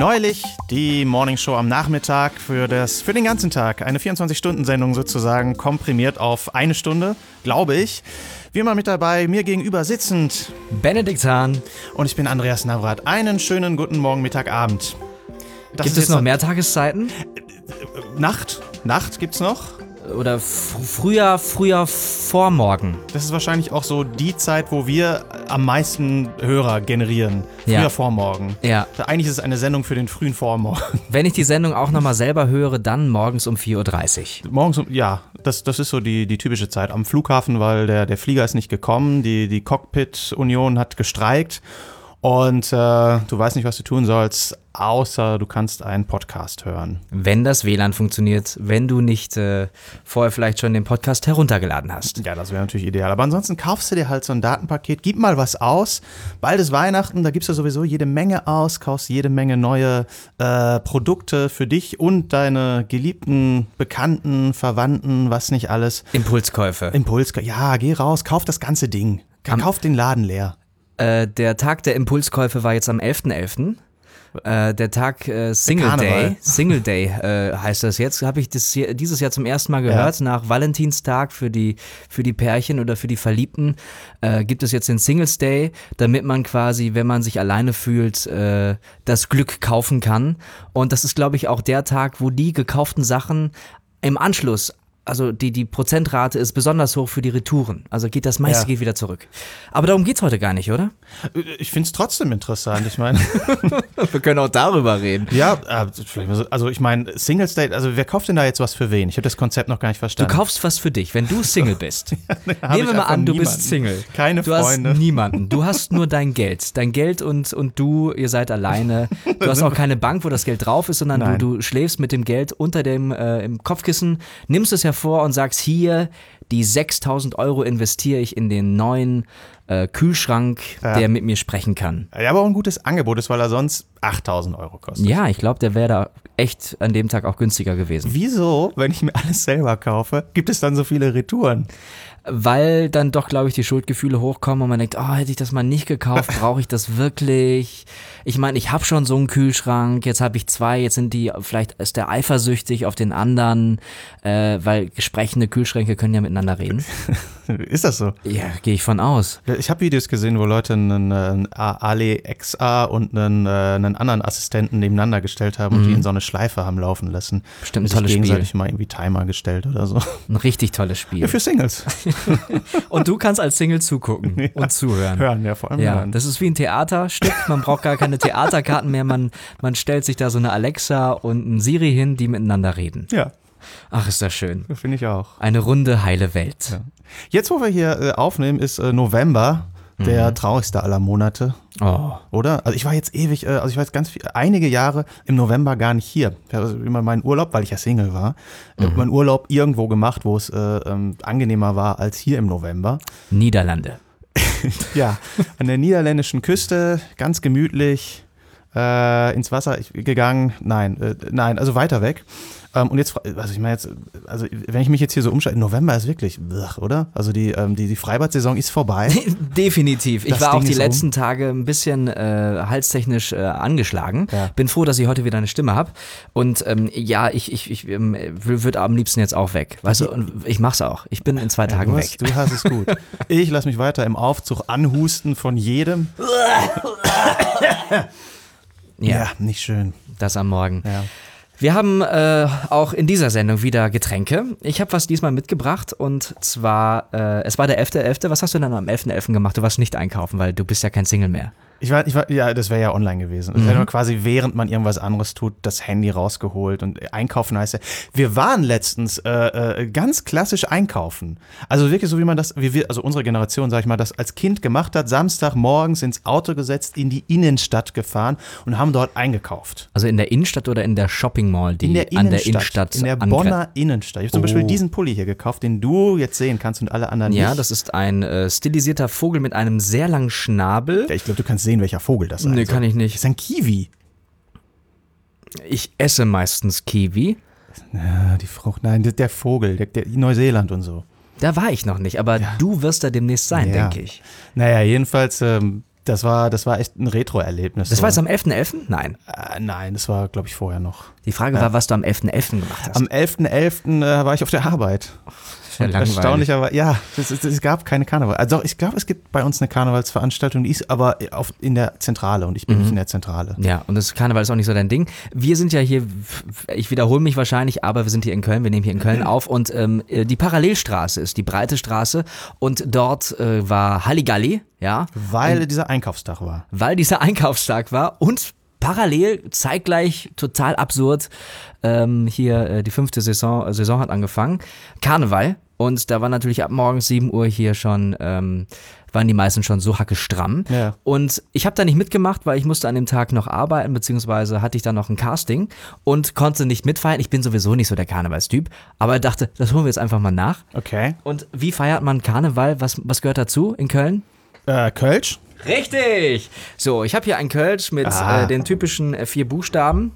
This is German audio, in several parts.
Neulich die Morning Show am Nachmittag für, das, für den ganzen Tag. Eine 24-Stunden-Sendung sozusagen, komprimiert auf eine Stunde, glaube ich. Wie immer mit dabei, mir gegenüber sitzend. Benedikt Hahn. Und ich bin Andreas Navrat. Einen schönen guten Morgen, Mittag, Abend. Das Gibt es noch mehr Tageszeiten? Nacht? Nacht gibt's noch? Oder früher, früher Vormorgen. Das ist wahrscheinlich auch so die Zeit, wo wir am meisten Hörer generieren. Früher ja. Vormorgen. Ja. Eigentlich ist es eine Sendung für den frühen Vormorgen. Wenn ich die Sendung auch nochmal selber höre, dann morgens um 4.30 Uhr. Morgens um, ja, das, das ist so die, die typische Zeit. Am Flughafen, weil der, der Flieger ist nicht gekommen, die, die Cockpit-Union hat gestreikt und äh, du weißt nicht, was du tun sollst, außer du kannst einen Podcast hören. Wenn das WLAN funktioniert, wenn du nicht äh, vorher vielleicht schon den Podcast heruntergeladen hast. Ja, das wäre natürlich ideal. Aber ansonsten kaufst du dir halt so ein Datenpaket, gib mal was aus. Bald ist Weihnachten, da gibst du sowieso jede Menge aus, kaufst jede Menge neue äh, Produkte für dich und deine geliebten, Bekannten, Verwandten, was nicht alles. Impulskäufe. Impulskäufe. Ja, geh raus, kauf das ganze Ding. Kauf den Laden leer. Äh, der Tag der Impulskäufe war jetzt am 11.11. Äh, der Tag äh, Single Day, Single Day äh, heißt das jetzt, habe ich das hier, dieses Jahr zum ersten Mal gehört. Ja. Nach Valentinstag für die, für die Pärchen oder für die Verliebten äh, gibt es jetzt den Singles Day, damit man quasi, wenn man sich alleine fühlt, äh, das Glück kaufen kann. Und das ist, glaube ich, auch der Tag, wo die gekauften Sachen im Anschluss also die, die Prozentrate ist besonders hoch für die Retouren. Also geht das meiste ja. geht wieder zurück. Aber darum geht es heute gar nicht, oder? Ich finde es trotzdem interessant. Ich meine, wir können auch darüber reden. Ja, äh, also ich meine, Single State, also wer kauft denn da jetzt was für wen? Ich habe das Konzept noch gar nicht verstanden. Du kaufst was für dich, wenn du Single bist. ja, Nehmen wir mal an, du niemanden. bist Single. Keine du Freunde. Du hast niemanden. Du hast nur dein Geld. Dein Geld und, und du, ihr seid alleine. Du hast auch keine Bank, wo das Geld drauf ist, sondern du, du schläfst mit dem Geld unter dem äh, im Kopfkissen, nimmst es ja vor und sagst, hier, die 6000 Euro investiere ich in den neuen äh, Kühlschrank, ja. der mit mir sprechen kann. Ja, aber auch ein gutes Angebot ist, weil er sonst 8000 Euro kostet. Ja, ich glaube, der wäre da echt an dem Tag auch günstiger gewesen. Wieso, wenn ich mir alles selber kaufe, gibt es dann so viele Retouren? Weil dann doch, glaube ich, die Schuldgefühle hochkommen und man denkt, oh, hätte ich das mal nicht gekauft, brauche ich das wirklich? Ich meine, ich habe schon so einen Kühlschrank, jetzt habe ich zwei, jetzt sind die, vielleicht ist der eifersüchtig auf den anderen, äh, weil gesprechende Kühlschränke können ja miteinander reden. ist das so? Ja, gehe ich von aus. Ich habe Videos gesehen, wo Leute einen, einen Ali XA und einen, äh, einen anderen Assistenten nebeneinander gestellt haben mhm. und die in so eine Schleife haben laufen lassen. Bestimmt ein tolles gegenseitig Spiel. mal irgendwie Timer gestellt oder so. Ein richtig tolles Spiel. Ja, für Singles. und du kannst als Single zugucken ja. und zuhören. Hören, ja, vor allem ja, hören. Das ist wie ein Theaterstück. Man braucht gar keine Theaterkarten mehr. Man, man stellt sich da so eine Alexa und ein Siri hin, die miteinander reden. Ja. Ach, ist das schön. Finde ich auch. Eine runde, heile Welt. Ja. Jetzt, wo wir hier äh, aufnehmen, ist äh, November der mhm. traurigste aller Monate. Oh. Oder? Also ich war jetzt ewig, äh, also ich war jetzt ganz viel, einige Jahre im November gar nicht hier. Ich habe immer meinen Urlaub, weil ich ja Single war, mhm. meinen Urlaub irgendwo gemacht, wo es äh, ähm, angenehmer war als hier im November. Niederlande. ja, an der niederländischen Küste, ganz gemütlich, äh, ins Wasser gegangen. Nein, äh, nein, also weiter weg. Ähm, und jetzt, also ich meine jetzt, also wenn ich mich jetzt hier so umschalte, November ist wirklich, oder? Also die, ähm, die, die Freibad-Saison ist vorbei. Definitiv. Ich das war Ding auch die letzten um. Tage ein bisschen äh, halstechnisch äh, angeschlagen. Ja. Bin froh, dass ich heute wieder eine Stimme habe. Und ähm, ja, ich, ich, ich ähm, würde am liebsten jetzt auch weg. Weißt du, und ich mach's auch. Ich bin in zwei ja, Tagen du hast, weg. Du hast es gut. ich lasse mich weiter im Aufzug anhusten von jedem. ja. ja, nicht schön. Das am Morgen. Ja. Wir haben äh, auch in dieser Sendung wieder Getränke. Ich habe was diesmal mitgebracht und zwar, äh, es war der 11.11. .11. Was hast du denn am 11.11. .11. gemacht? Du warst nicht einkaufen, weil du bist ja kein Single mehr. Ich war, ich war, ja, das wäre ja online gewesen. Das mhm. wäre quasi, während man irgendwas anderes tut, das Handy rausgeholt und einkaufen heißt ja. Wir waren letztens äh, äh, ganz klassisch einkaufen. Also wirklich so, wie man das, wie wir, also unsere Generation, sag ich mal, das als Kind gemacht hat, Samstag morgens ins Auto gesetzt, in die Innenstadt gefahren und haben dort eingekauft. Also in der Innenstadt oder in der Shopping Mall, die in der an der Innenstadt In der Bonner Innenstadt. Ich habe zum oh. Beispiel diesen Pulli hier gekauft, den du jetzt sehen kannst und alle anderen ja, nicht. Ja, das ist ein äh, stilisierter Vogel mit einem sehr langen Schnabel. Ja, ich glaube, du kannst sehen, welcher Vogel das sein Nee, kann ich nicht. Das ist ein Kiwi. Ich esse meistens Kiwi. Ja, die Frucht, nein, der, Vogel, der, der, Neuseeland und so. Da war ich noch nicht, aber ja. du wirst da demnächst sein, ja. denke ich. Naja, jedenfalls ähm, Das war, das war echt ein Retro-Erlebnis. Das so. war jetzt am 11.11.? Nein. Äh, nein, das war, glaube ich, vorher noch. Die Frage war, was du am 11.11. gemacht hast. Am 11.11. äh, war ich auf der Arbeit. Ja Und langweilig. Erstaunlicherweise, ja, es, es, es gab keine Karneval. Also ich glaube, es gibt bei uns eine Karnevalsveranstaltung, die ist aber auf, in der Zentrale und ich bin nicht in der Zentrale. Ja, und das Karneval ist auch nicht so dein Ding. Wir sind ja hier, ich wiederhole mich wahrscheinlich, aber wir sind hier in Köln, wir nehmen hier in Köln auf und ähm, die Parallelstraße ist die breite Straße und dort äh, war Halligalli, ja, Weil dieser Einkaufstag war. weil dieser Einkaufstag war und parallel, zeitgleich, total absurd, ähm, hier äh, die fünfte Saison, äh, Saison hat angefangen, Karneval und da war natürlich ab morgens 7 Uhr hier schon, ähm, waren die meisten schon so hacke stramm. Ja. Und ich habe da nicht mitgemacht, weil ich musste an dem Tag noch arbeiten, beziehungsweise hatte ich dann noch ein Casting und konnte nicht mitfeiern. Ich bin sowieso nicht so der Karnevalstyp, aber dachte, das holen wir jetzt einfach mal nach. Okay. Und wie feiert man Karneval? Was, was gehört dazu in Köln? Äh, Kölsch? Richtig! So, ich habe hier ein Kölsch mit Ah. äh, den typischen äh, vier Buchstaben.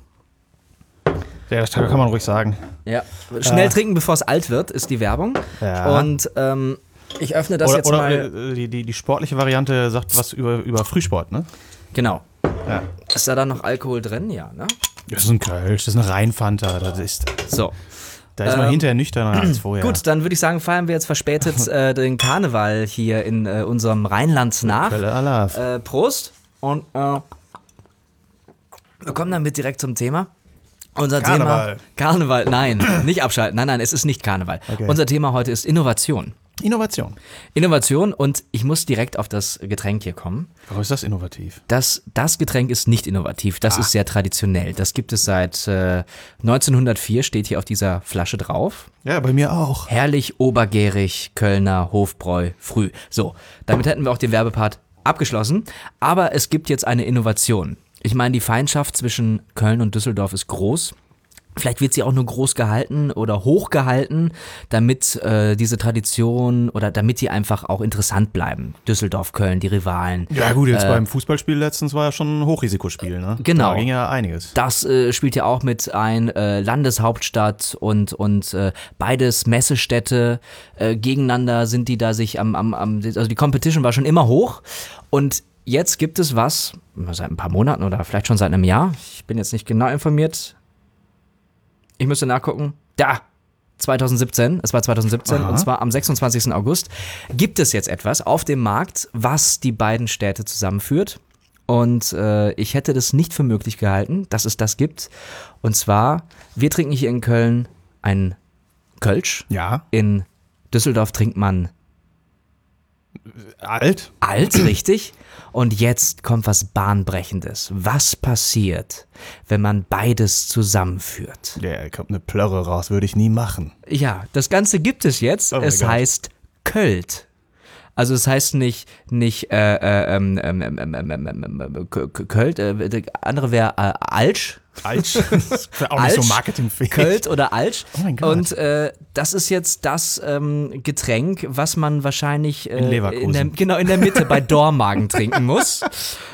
Ja, das kann man ruhig sagen. Ja. Schnell trinken, bevor es alt wird, ist die Werbung. Ja. Und ähm, ich öffne das Oder, jetzt oder mal. äh, die, die, die sportliche Variante sagt was über, über Frühsport, ne? Genau. Ja. Ist da dann noch Alkohol drin? Ja, ne? Das ist ein Kölsch, das ist eine Rheinfanta. Das ist, So. Da ist man Ähm, hinterher nüchterner als vorher. Gut, dann würde ich sagen, feiern wir jetzt verspätet äh, den Karneval hier in äh, unserem Rheinland nach. Äh, Prost und äh, wir kommen damit direkt zum Thema. Unser Karneval. Thema Karneval, nein, nicht abschalten. Nein, nein, es ist nicht Karneval. Okay. Unser Thema heute ist Innovation. Innovation. Innovation und ich muss direkt auf das Getränk hier kommen. Warum ist das innovativ? Das, das Getränk ist nicht innovativ, das ist sehr traditionell. Das gibt es seit äh, 1904, steht hier auf dieser Flasche drauf. Ja, bei mir auch. Herrlich, obergärig, Kölner, Hofbräu, früh. So, damit hätten wir auch den Werbepart abgeschlossen. Aber es gibt jetzt eine Innovation. Ich meine, die Feindschaft zwischen Köln und Düsseldorf ist groß. Vielleicht wird sie auch nur groß gehalten oder hoch gehalten, damit äh, diese Tradition oder damit die einfach auch interessant bleiben. Düsseldorf, Köln, die Rivalen. Ja gut, jetzt beim Fußballspiel letztens war ja schon ein Hochrisikospiel, ne? Genau. Da ging ja einiges. Das äh, spielt ja auch mit ein, äh, Landeshauptstadt und, und äh, beides Messestädte äh, gegeneinander sind die da sich am, am, am, also die Competition war schon immer hoch und jetzt gibt es was, seit ein paar Monaten oder vielleicht schon seit einem Jahr, ich bin jetzt nicht genau informiert, ich müsste nachgucken, da, 2017, es war 2017 Aha. und zwar am 26. August, gibt es jetzt etwas auf dem Markt, was die beiden Städte zusammenführt. Und äh, ich hätte das nicht für möglich gehalten, dass es das gibt. Und zwar, wir trinken hier in Köln ein Kölsch. Ja. In Düsseldorf trinkt man Alt? alt, richtig. Und jetzt kommt was Bahnbrechendes. Was passiert, wenn man beides zusammenführt? Der kommt eine Plörre raus, würde ich nie machen. Ja, das Ganze gibt es jetzt. Oh es heißt Költ. Also es heißt nicht nicht äh, äh, ähm, ähm, ähm, ähm, ähm, ähm, ähm, Költ, äh, der andere wäre äh, Alsch, Alt? Das auch nicht so marketingfähig. Költ oder Alsch. Oh mein Gott. Und äh, das ist jetzt das ähm, Getränk, was man wahrscheinlich äh, In Leverkusen. der, genau in der Mitte bei Dormagen trinken muss.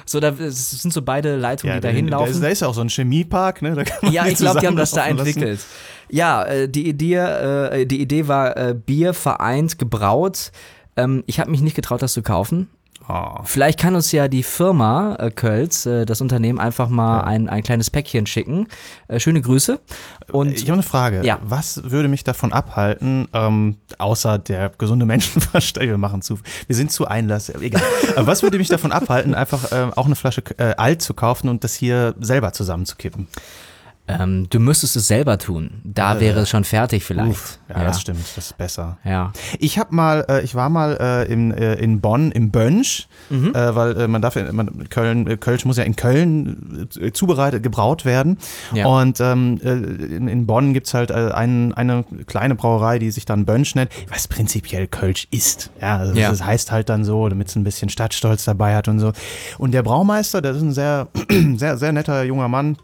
So, da sind so beide Leitungen, die da hinlaufen. da ist ja auch so ein Chemiepark, ne? Da kann man Ja, ich glaube, die haben das da zusammenlaufen lassen. entwickelt. Ja, äh, die Idee, äh, die Idee war äh, Bier vereint, gebraut. Ähm, ich habe mich nicht getraut, das zu kaufen. Oh. Vielleicht kann uns ja die Firma äh, Kölz, äh, das Unternehmen, einfach mal ein, ein kleines Päckchen schicken. Äh, schöne Grüße. Und Ich habe eine Frage. Ja. Was würde mich davon abhalten, ähm, außer der gesunde Menschenverstand, wir machen zu, wir sind zu einlass, egal. Was würde mich davon abhalten, einfach ähm, auch eine Flasche äh, Alt zu kaufen und das hier selber zusammenzukippen? Ähm, du müsstest es selber tun. Da wäre es schon fertig vielleicht. Uff, ja, das stimmt, das ist besser. Ja. Ich habe mal, äh, ich war mal äh, in, äh, in Bonn im Bönsch, Mhm. äh, weil äh, man darf, in- man, Köln, äh, Kölsch muss ja in Köln äh, zubereitet, gebraut werden. Ja. Und ähm, äh, in, in Bonn gibt's halt äh, ein, eine kleine Brauerei, die sich dann Bönsch nennt, was prinzipiell Kölsch ist. Ja, also Ja. das heißt halt dann so, damit es ein bisschen Stadtstolz dabei hat und so. Und der Braumeister, das ist ein sehr, sehr, sehr netter junger Mann,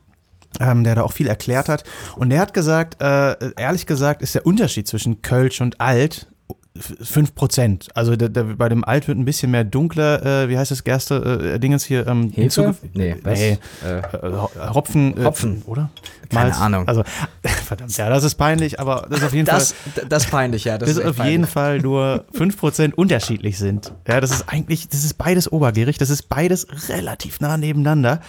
ähm, der da auch viel erklärt hat. Und der hat gesagt, äh, ehrlich gesagt, ist der Unterschied zwischen Kölsch und Alt 5 Prozent. Also der, der, bei dem Alt wird ein bisschen mehr dunkler, äh, wie heißt das Gerste, äh, Dingens hier ähm, hinzugefügt? Nee, was? nee. Äh, Hopfen. Äh, Hopfen. Oder? Keine Malz. Ahnung. Also, verdammt, ja, das ist peinlich, aber das ist auf jeden das, Fall. Das ist peinlich, ja. Das, das ist auf peinlich. jeden Fall nur 5 Prozent unterschiedlich sind. Ja, das ist eigentlich, das ist beides obergierig, das ist beides relativ nah nebeneinander.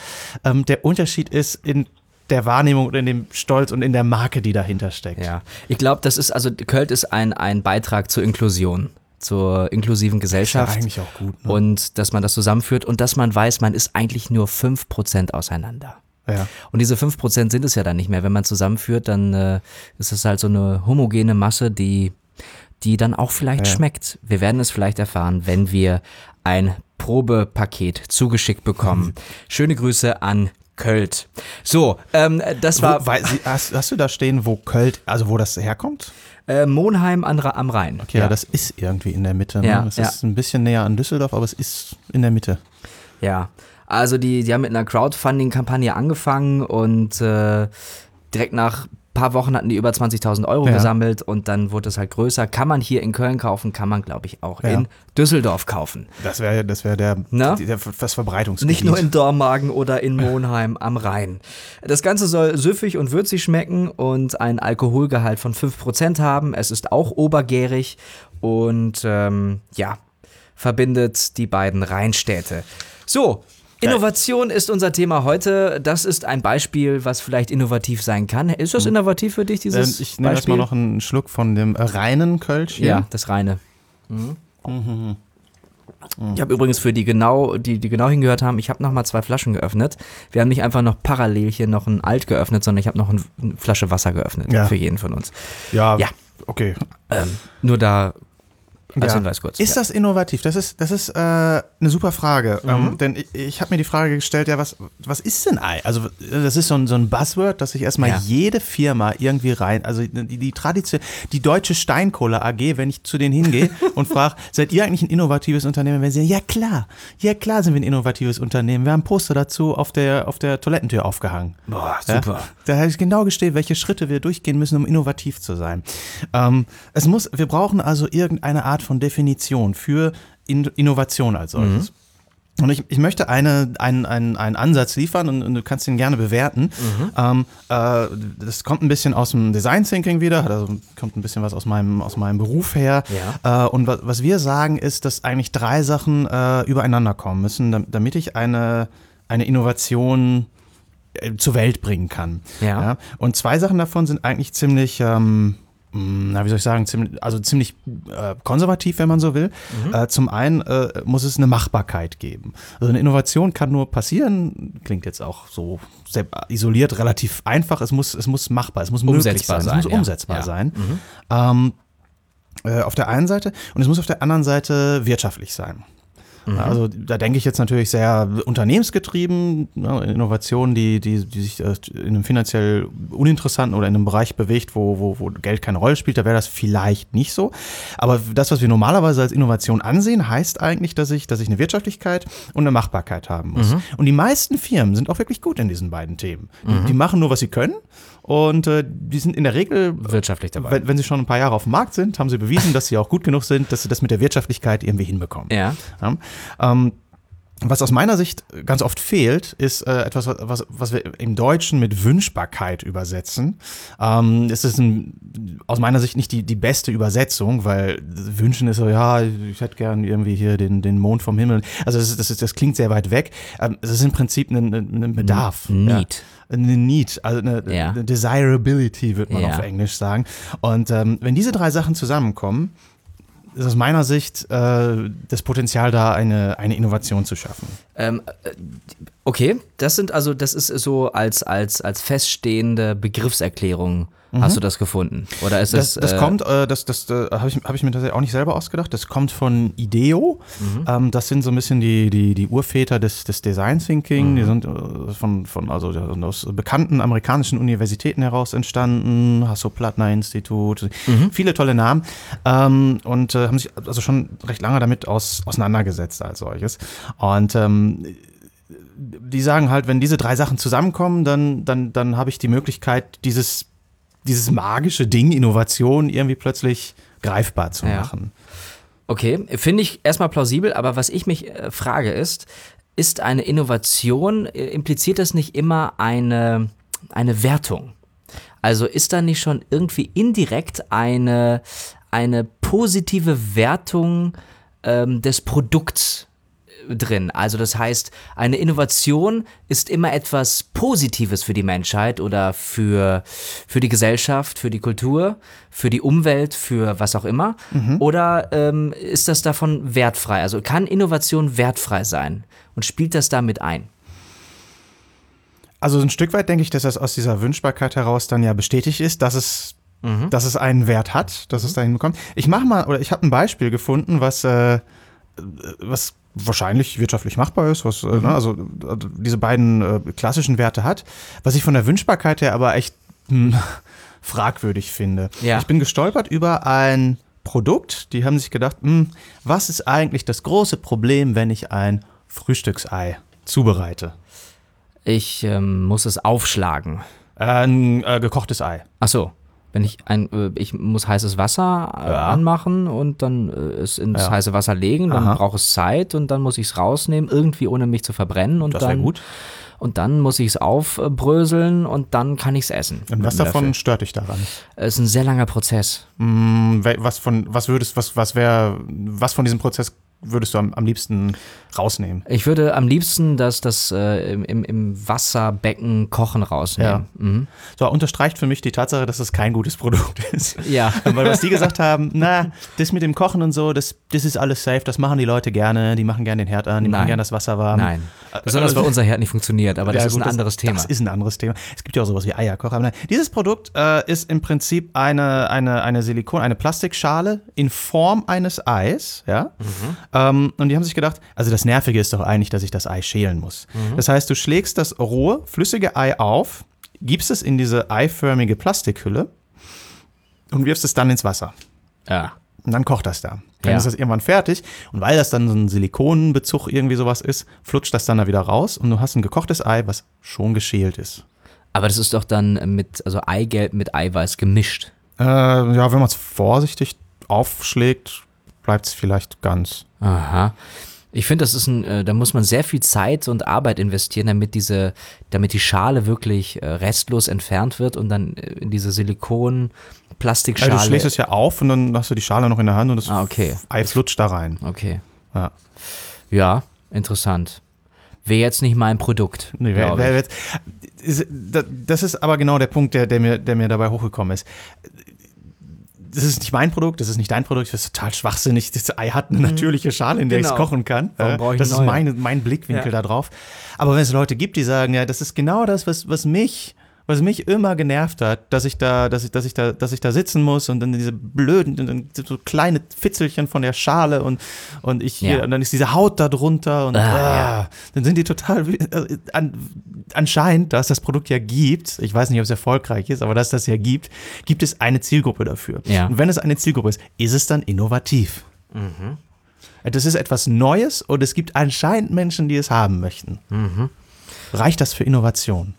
Ähm, der Unterschied ist in der Wahrnehmung und in dem Stolz und in der Marke, die dahinter steckt. Ja, ich glaube, das ist, also Költ ist ein, ein Beitrag zur Inklusion zur inklusiven Gesellschaft. Das ist eigentlich auch gut. Ne? Und dass man das zusammenführt und dass man weiß, man ist eigentlich nur 5% auseinander. Ja. Und diese 5% sind es ja dann nicht mehr. Wenn man zusammenführt, dann äh, ist es halt so eine homogene Masse, die, die dann auch vielleicht ja. schmeckt. Wir werden es vielleicht erfahren, wenn wir ein Probepaket zugeschickt bekommen. Schöne Grüße an Költ. So, ähm, das war. Wo, weil, hast, hast, du da stehen, wo Költ, also wo das herkommt? Äh, Monheim an, am Rhein. Okay, ja. ja. das ist irgendwie in der Mitte. Ne? Ja, es ja. ist ein bisschen näher an Düsseldorf, aber es ist in der Mitte. Ja, also die, die haben mit einer Crowdfunding-Kampagne angefangen und äh, direkt nach paar Wochen hatten die über 20.000 Euro ja. gesammelt und dann wurde es halt größer. Kann man hier in Köln kaufen, kann man, glaube ich, auch ja. in Düsseldorf kaufen. Das wäre das wär der, der, das Verbreitungsgebiet. Nicht nur in Dormagen oder in Monheim am Rhein. Das Ganze soll süffig und würzig schmecken und einen Alkoholgehalt von 5% haben. Es ist auch obergärig und ähm, ja, verbindet die beiden Rheinstädte. So, Innovation ist unser Thema heute. Das ist ein Beispiel, was vielleicht innovativ sein kann. Ist das hm. innovativ für dich, dieses ähm, Ich nehme erstmal noch einen Schluck von dem reinen Kölsch hier. Ja, das reine. Mhm. Mhm. Ich habe übrigens für die genau, die, die genau hingehört haben, ich habe nochmal zwei Flaschen geöffnet. Wir haben nicht einfach noch parallel hier noch ein Alt geöffnet, sondern ich habe noch eine Flasche Wasser geöffnet ja. für jeden von uns. Ja, ja. okay. Ähm, nur da als ja. Hinweis kurz. Ist ja. das innovativ? Das ist, das ist äh, eine super Frage. Mhm. Ähm, denn ich, ich habe mir die Frage gestellt, ja, was, was ist denn Ei? Also, das ist so ein, so ein Buzzword, dass sich erstmal ja. jede Firma irgendwie rein, also die, die Tradition, die deutsche Steinkohle AG, wenn ich zu denen hingehe und frage, seid ihr eigentlich ein innovatives Unternehmen? Wenn sie sagen, ja klar, ja klar sind wir ein innovatives Unternehmen. Wir haben Poster dazu auf der, auf der Toilettentür aufgehangen. Boah, super. Da habe ich genau gestellt, welche Schritte wir durchgehen müssen, um innovativ zu sein. Ähm, es muss, wir brauchen also irgendeine Art von Definition für In Innovation als solches. Mhm. Und ich, ich möchte eine, einen, einen, einen Ansatz liefern und, und du kannst ihn gerne bewerten. Mhm. Ähm, äh, das kommt ein bisschen aus dem Design Thinking wieder, also kommt ein bisschen was aus meinem, aus meinem Beruf her. Ja. Äh, und was, was wir sagen, ist, dass eigentlich drei Sachen äh, übereinander kommen müssen, damit ich eine, eine Innovation äh, zur Welt bringen kann. Ja. ja. Und zwei Sachen davon sind eigentlich ziemlich. Ähm, hm, na, wie soll ich sagen, ziemlich, also ziemlich äh, konservativ, wenn man so will. Mhm. Äh, zum einen äh, muss es eine Machbarkeit geben. Also eine Innovation kann nur passieren, klingt jetzt auch so isoliert, relativ einfach. Es muss, es muss machbar, es muss umsetzbar sein, sein. Es muss ja. umsetzbar ja. sein. Mhm. Ähm, äh, auf der einen Seite und es muss auf der anderen Seite wirtschaftlich sein. Mhm. Also da denke ich jetzt natürlich sehr unternehmensgetrieben, ne, Innovationen, die, die, die sich äh, in einem finanziell uninteressanten oder in einem Bereich bewegt, wo, wo, wo Geld keine Rolle spielt, da wäre das vielleicht nicht so. Aber das, was wir normalerweise als Innovation ansehen, heißt eigentlich, dass ich, dass ich eine Wirtschaftlichkeit und eine Machbarkeit haben muss. Mhm. Und die meisten Firmen sind auch wirklich gut in diesen beiden Themen. Die, mhm. die machen nur, was sie können und äh, die sind in der Regel wirtschaftlich dabei. Wenn, wenn, sie schon ein paar Jahre auf dem Markt sind, haben sie bewiesen, dass sie auch gut genug sind, dass sie das mit der Wirtschaftlichkeit irgendwie hinbekommen. Ja. ja ähm, was aus meiner Sicht ganz oft fehlt, ist äh, etwas, was, was wir im Deutschen mit Wünschbarkeit übersetzen. Ähm, es ist ein, aus meiner Sicht nicht die, die beste Übersetzung, weil Wünschen ist so, ja, ich hätte gern irgendwie hier den, den Mond vom Himmel. Also das, ist, das, ist, das klingt sehr weit weg. Ähm, es ist im Prinzip ein, ein Bedarf. Need. Ja eine Need, also eine, ja. eine Desirability, würde man ja. auf Englisch sagen. Und ähm, wenn diese drei Sachen zusammenkommen, ist aus meiner Sicht äh, das Potenzial da, eine, eine Innovation zu schaffen. Ähm, äh, okay, das sind also, das ist so als, als, als feststehende Begriffserklärung Mhm. Hast du das gefunden? Oder ist das? Das, das äh, kommt, äh, das, das äh, habe ich, hab ich mir tatsächlich auch nicht selber ausgedacht. Das kommt von IDEO. Mhm. Ähm, das sind so ein bisschen die, die, die Urväter des, des Design Thinking. Mhm. Die sind äh, von, von also aus bekannten amerikanischen Universitäten heraus entstanden. Hasso-Plattner-Institut, mhm. viele tolle Namen. Ähm, und haben sich also schon recht lange damit aus, auseinandergesetzt als solches. Und ähm, die sagen halt, wenn diese drei Sachen zusammenkommen, dann, dann, dann habe ich die Möglichkeit, dieses dieses magische Ding, Innovation, irgendwie plötzlich greifbar zu Ja. machen. Okay, finde ich erstmal plausibel, aber was ich mich äh, frage ist, ist eine Innovation, äh, impliziert das nicht immer eine, eine Wertung? Also ist da nicht schon irgendwie indirekt eine, eine positive Wertung ähm, des Produkts drin? Also das heißt, eine Innovation ist immer etwas Positives für die Menschheit oder für, für die Gesellschaft, für die Kultur, für die Umwelt, für was auch immer? Oder ähm, ist das davon wertfrei? Also kann Innovation wertfrei sein? Und spielt das damit ein? Also ein Stück weit denke ich, dass das aus dieser Wünschbarkeit heraus dann ja bestätigt ist, dass es, dass es einen Wert hat, dass es dahin bekommt. Ich mache mal, oder ich habe ein Beispiel gefunden, was, äh, was wahrscheinlich wirtschaftlich machbar ist, was äh, ne, also äh, diese beiden äh, klassischen Werte hat, was ich von der Wünschbarkeit her aber echt hm, fragwürdig finde. Ja. Ich bin gestolpert über ein Produkt, die haben sich gedacht, hm, was ist eigentlich das große Problem, wenn ich ein Frühstücksei zubereite? Ich ähm, muss es aufschlagen. Ein äh, gekochtes Ei. Ach so. Wenn ich ein, äh, ich muss heißes Wasser äh, Ja. anmachen und dann äh, es ins Ja. heiße Wasser legen, dann Aha. braucht es Zeit und dann muss ich es rausnehmen, irgendwie ohne mich zu verbrennen und Das wäre dann gut. und dann muss ich es aufbröseln und dann kann ich es essen. Und was Mit davon Löffel. stört dich daran? Es ist ein sehr langer Prozess. Wel- was von, was würdest, was, was wäre, was von diesem Prozess würdest du am, am liebsten rausnehmen? Ich würde am liebsten das, das äh, im, im, Wasserbecken kochen rausnehmen. Mhm. So, unterstreicht für mich die Tatsache, dass es kein gutes Produkt ist. Ja. Weil was die gesagt haben, na, das mit dem Kochen und so, das, das ist alles safe, das machen die Leute gerne, die machen gerne den Herd an, die Nein. machen gerne das Wasser warm. Nein. Besonders weil unser Herd nicht funktioniert, aber das Ja, ist gut, ein anderes Thema. Das ist ein anderes Thema. Es gibt ja auch sowas wie Eierkocher. Nein, dieses Produkt äh, ist im Prinzip eine, eine, eine Silikon, eine Plastikschale in Form eines Eis, ja. Mhm. Ähm, und die haben sich gedacht, also das Nervige ist doch eigentlich, dass ich das Ei schälen muss. Mhm. Das heißt, du schlägst das rohe, flüssige Ei auf, gibst es in diese eiförmige Plastikhülle und wirfst es dann ins Wasser. ja. Und dann kocht das da. Dann Ja. ist das irgendwann fertig. Und weil das dann so ein Silikonbezug irgendwie sowas ist, flutscht das dann da wieder raus und du hast ein gekochtes Ei, was schon geschält ist. Aber das ist doch dann mit, also Eigelb mit Eiweiß gemischt. Äh, ja, wenn man es vorsichtig aufschlägt, bleibt es vielleicht ganz. Aha. Ich finde, das ist ein, äh, da muss man sehr viel Zeit und Arbeit investieren, damit diese, damit die Schale wirklich äh, restlos entfernt wird und dann äh, in diese Ja, Silikon-Plastikschale. du schlägst es ja auf und dann hast du die Schale noch in der Hand und das Ah, okay. Ei flutscht da rein. okay. Ja. Ja, interessant. Wäre jetzt nicht mein Produkt. Nee, wer, ist- da- das ist aber genau der Punkt, der, der, mir, der mir dabei hochgekommen ist. Das ist nicht mein Produkt, das ist nicht dein Produkt, das ist total schwachsinnig. Das Ei hat eine natürliche Schale, in der ich Genau. es kochen kann. Warum Äh, brauche ich das ist meine, mein Blickwinkel Ja. da drauf. Aber wenn es Leute gibt, die sagen, ja, das ist genau das, was, was mich was mich immer genervt hat, dass ich da, dass ich, dass ich da, dass ich da sitzen muss und dann diese blöden, dann so kleine Fitzelchen von der Schale und, und ich hier, Ja. und dann ist diese Haut da drunter und Ah, ah, dann sind die total, äh, an, anscheinend, da es das Produkt ja gibt, ich weiß nicht, ob es erfolgreich ist, aber dass es das ja gibt, gibt es eine Zielgruppe dafür. Ja. Und wenn es eine Zielgruppe ist, ist es dann innovativ. Das ist etwas Neues und es gibt anscheinend Menschen, die es haben möchten. Reicht das für Innovation?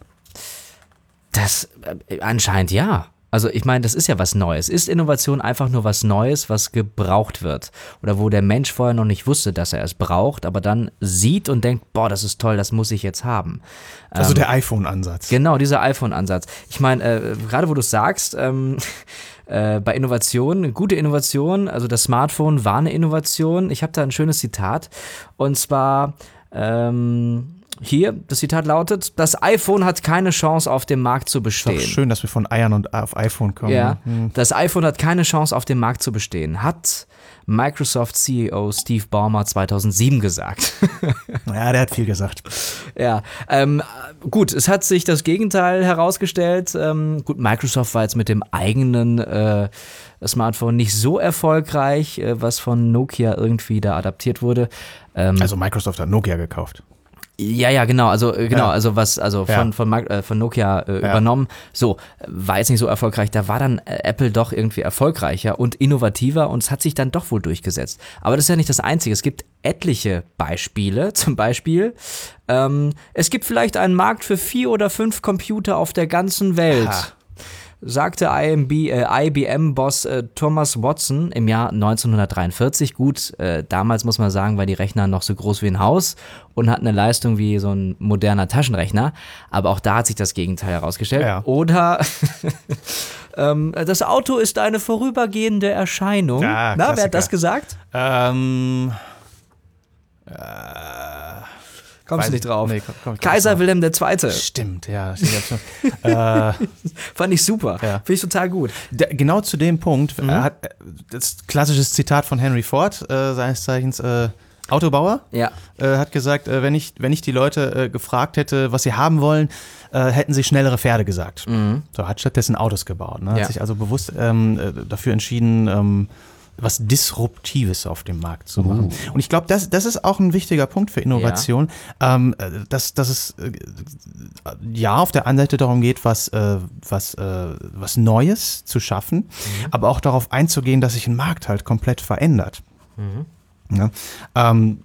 Das äh, anscheinend ja. Also ich meine, das ist ja was Neues. Ist Innovation einfach nur was Neues, was gebraucht wird? Oder wo der Mensch vorher noch nicht wusste, dass er es braucht, aber dann sieht und denkt, boah, das ist toll, das muss ich jetzt haben. Also der iPhone-Ansatz. Genau, dieser iPhone-Ansatz. Ich meine, äh, gerade wo du es sagst, ähm, äh, bei Innovation, eine gute Innovation, also das Smartphone war eine Innovation. Ich habe da ein schönes Zitat und zwar ähm, hier, das Zitat lautet, das iPhone hat keine Chance auf dem Markt zu Ist bestehen. doch schön, dass wir von Eiern und auf iPhone kommen. Ja, Hm. das iPhone hat keine Chance auf dem Markt zu bestehen, hat Microsoft CEO Steve Ballmer 2007 gesagt. Ja, der hat viel gesagt. Ja, ähm, gut, es hat sich das Gegenteil herausgestellt. Ähm, gut, Microsoft war jetzt mit dem eigenen äh, Smartphone nicht so erfolgreich, äh, was von Nokia irgendwie da adaptiert wurde. Ähm, Also Microsoft hat Nokia gekauft. Ja, ja, genau, also äh, genau, Ja. also was, also von, Ja. von, äh, von Nokia äh, übernommen. So, war jetzt nicht so erfolgreich. Da war dann äh, Apple doch irgendwie erfolgreicher und innovativer und es hat sich dann doch wohl durchgesetzt. Aber das ist ja nicht das Einzige. Es gibt etliche Beispiele. Zum Beispiel, ähm, es gibt vielleicht einen Markt für vier oder fünf Computer auf der ganzen Welt. Ha. Sagte IMB, äh, IBM-Boss äh, Thomas Watson im Jahr 1943. Gut, äh, damals muss man sagen, war die Rechner noch so groß wie ein Haus und hatten eine Leistung wie so ein moderner Taschenrechner. Aber auch da hat sich das Gegenteil herausgestellt. Ja. Oder ähm, das Auto ist eine vorübergehende Erscheinung. Ja, Na, wer hat das gesagt? Ähm, Kommst Weiß du nicht ich- drauf? nee, komm- komm Kaiser drauf. Wilhelm II. stimmt, ja. Hab schon- äh, Fand ich super. Ja. Finde ich total gut. Der, genau zu dem Punkt, er hat äh, das klassisches Zitat von Henry Ford, äh, seines Zeichens äh, Autobauer, Ja. äh, hat gesagt, äh, wenn, ich, wenn ich die Leute äh, gefragt hätte, was sie haben wollen, äh, hätten sie schnellere Pferde gesagt. So, hat stattdessen Autos gebaut. Ne? Hat Ja. sich also bewusst ähm, äh, dafür entschieden, ähm, was Disruptives auf dem Markt zu machen. Und ich glaube, das, das ist auch ein wichtiger Punkt für Innovation, ähm, äh, dass, dass es äh, ja auf der einen Seite darum geht, was, äh, was, äh, was Neues zu schaffen, aber auch darauf einzugehen, dass sich ein Markt halt komplett verändert. Ja, ähm,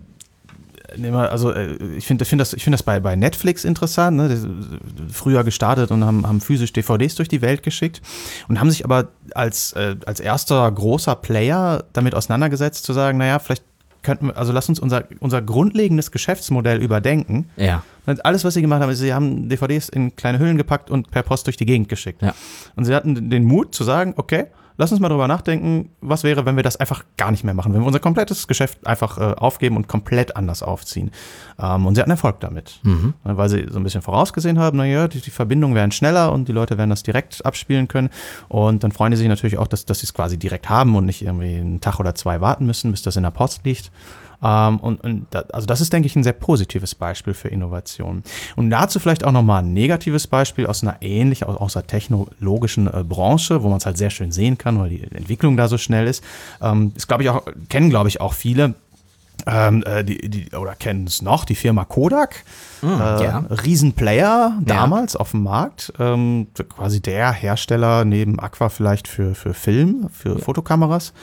also äh, ich finde find das, ich find das bei, bei Netflix interessant. Ne? Äh, Früher gestartet und haben, haben physisch DVDs durch die Welt geschickt und haben sich aber als, äh, als erster großer Player damit auseinandergesetzt, zu sagen, naja, vielleicht könnten wir, also lass uns unser, unser grundlegendes Geschäftsmodell überdenken. Ja. Und alles, was sie gemacht haben, ist, sie haben DVDs in kleine Hüllen gepackt und per Post durch die Gegend geschickt. Ja. Und sie hatten den Mut zu sagen, okay, lass uns mal drüber nachdenken, was wäre, wenn wir das einfach gar nicht mehr machen, wenn wir unser komplettes Geschäft einfach äh, aufgeben und komplett anders aufziehen. Ähm, und sie hatten Erfolg damit, Mhm. Ne, weil sie so ein bisschen vorausgesehen haben, naja, die, die Verbindungen werden schneller und die Leute werden das direkt abspielen können. Und dann freuen die sich natürlich auch, dass, dass sie es quasi direkt haben und nicht irgendwie einen Tag oder zwei warten müssen, bis das in der Post liegt. Ähm, und und da, also das ist, denke ich, ein sehr positives Beispiel für Innovation. Und dazu vielleicht auch nochmal ein negatives Beispiel aus einer ähnlichen, aus, aus einer technologischen äh, Branche, wo man es halt sehr schön sehen kann, weil die Entwicklung da so schnell ist. Ähm, ist, glaube ich, auch, kennen, glaube ich, auch viele. Ähm, äh, die, die, oder kennen es noch, die Firma Kodak. äh, ja. Riesenplayer damals auf dem Markt. Ähm, quasi der Hersteller neben Aqua vielleicht für, für Film, für Fotokameras.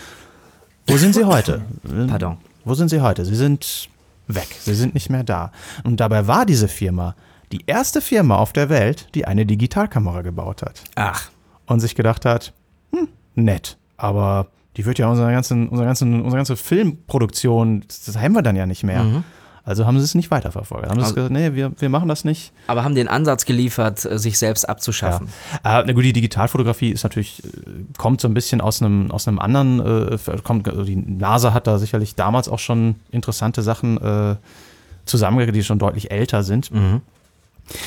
Wo sind sie heute? Pardon. Wo sind sie heute? Sie sind weg. Sie sind nicht mehr da. Und dabei war diese Firma die erste Firma auf der Welt, die eine Digitalkamera gebaut hat. Ach. Und sich gedacht hat, hm, nett, aber die wird ja unsere, ganzen, unsere, ganzen, unsere ganze Filmproduktion, das, das haben wir dann ja nicht mehr. Also haben sie es nicht weiterverfolgt. Haben sie Also- gesagt, nee, wir, wir machen das nicht. Aber haben den Ansatz geliefert, äh, sich selbst abzuschaffen. Ja. Äh, na gut, die Digitalfotografie ist natürlich, äh, kommt so ein bisschen aus einem, aus einem anderen, äh, kommt, also die NASA hat da sicherlich damals auch schon interessante Sachen äh, zusammengekriegt, die schon deutlich älter sind.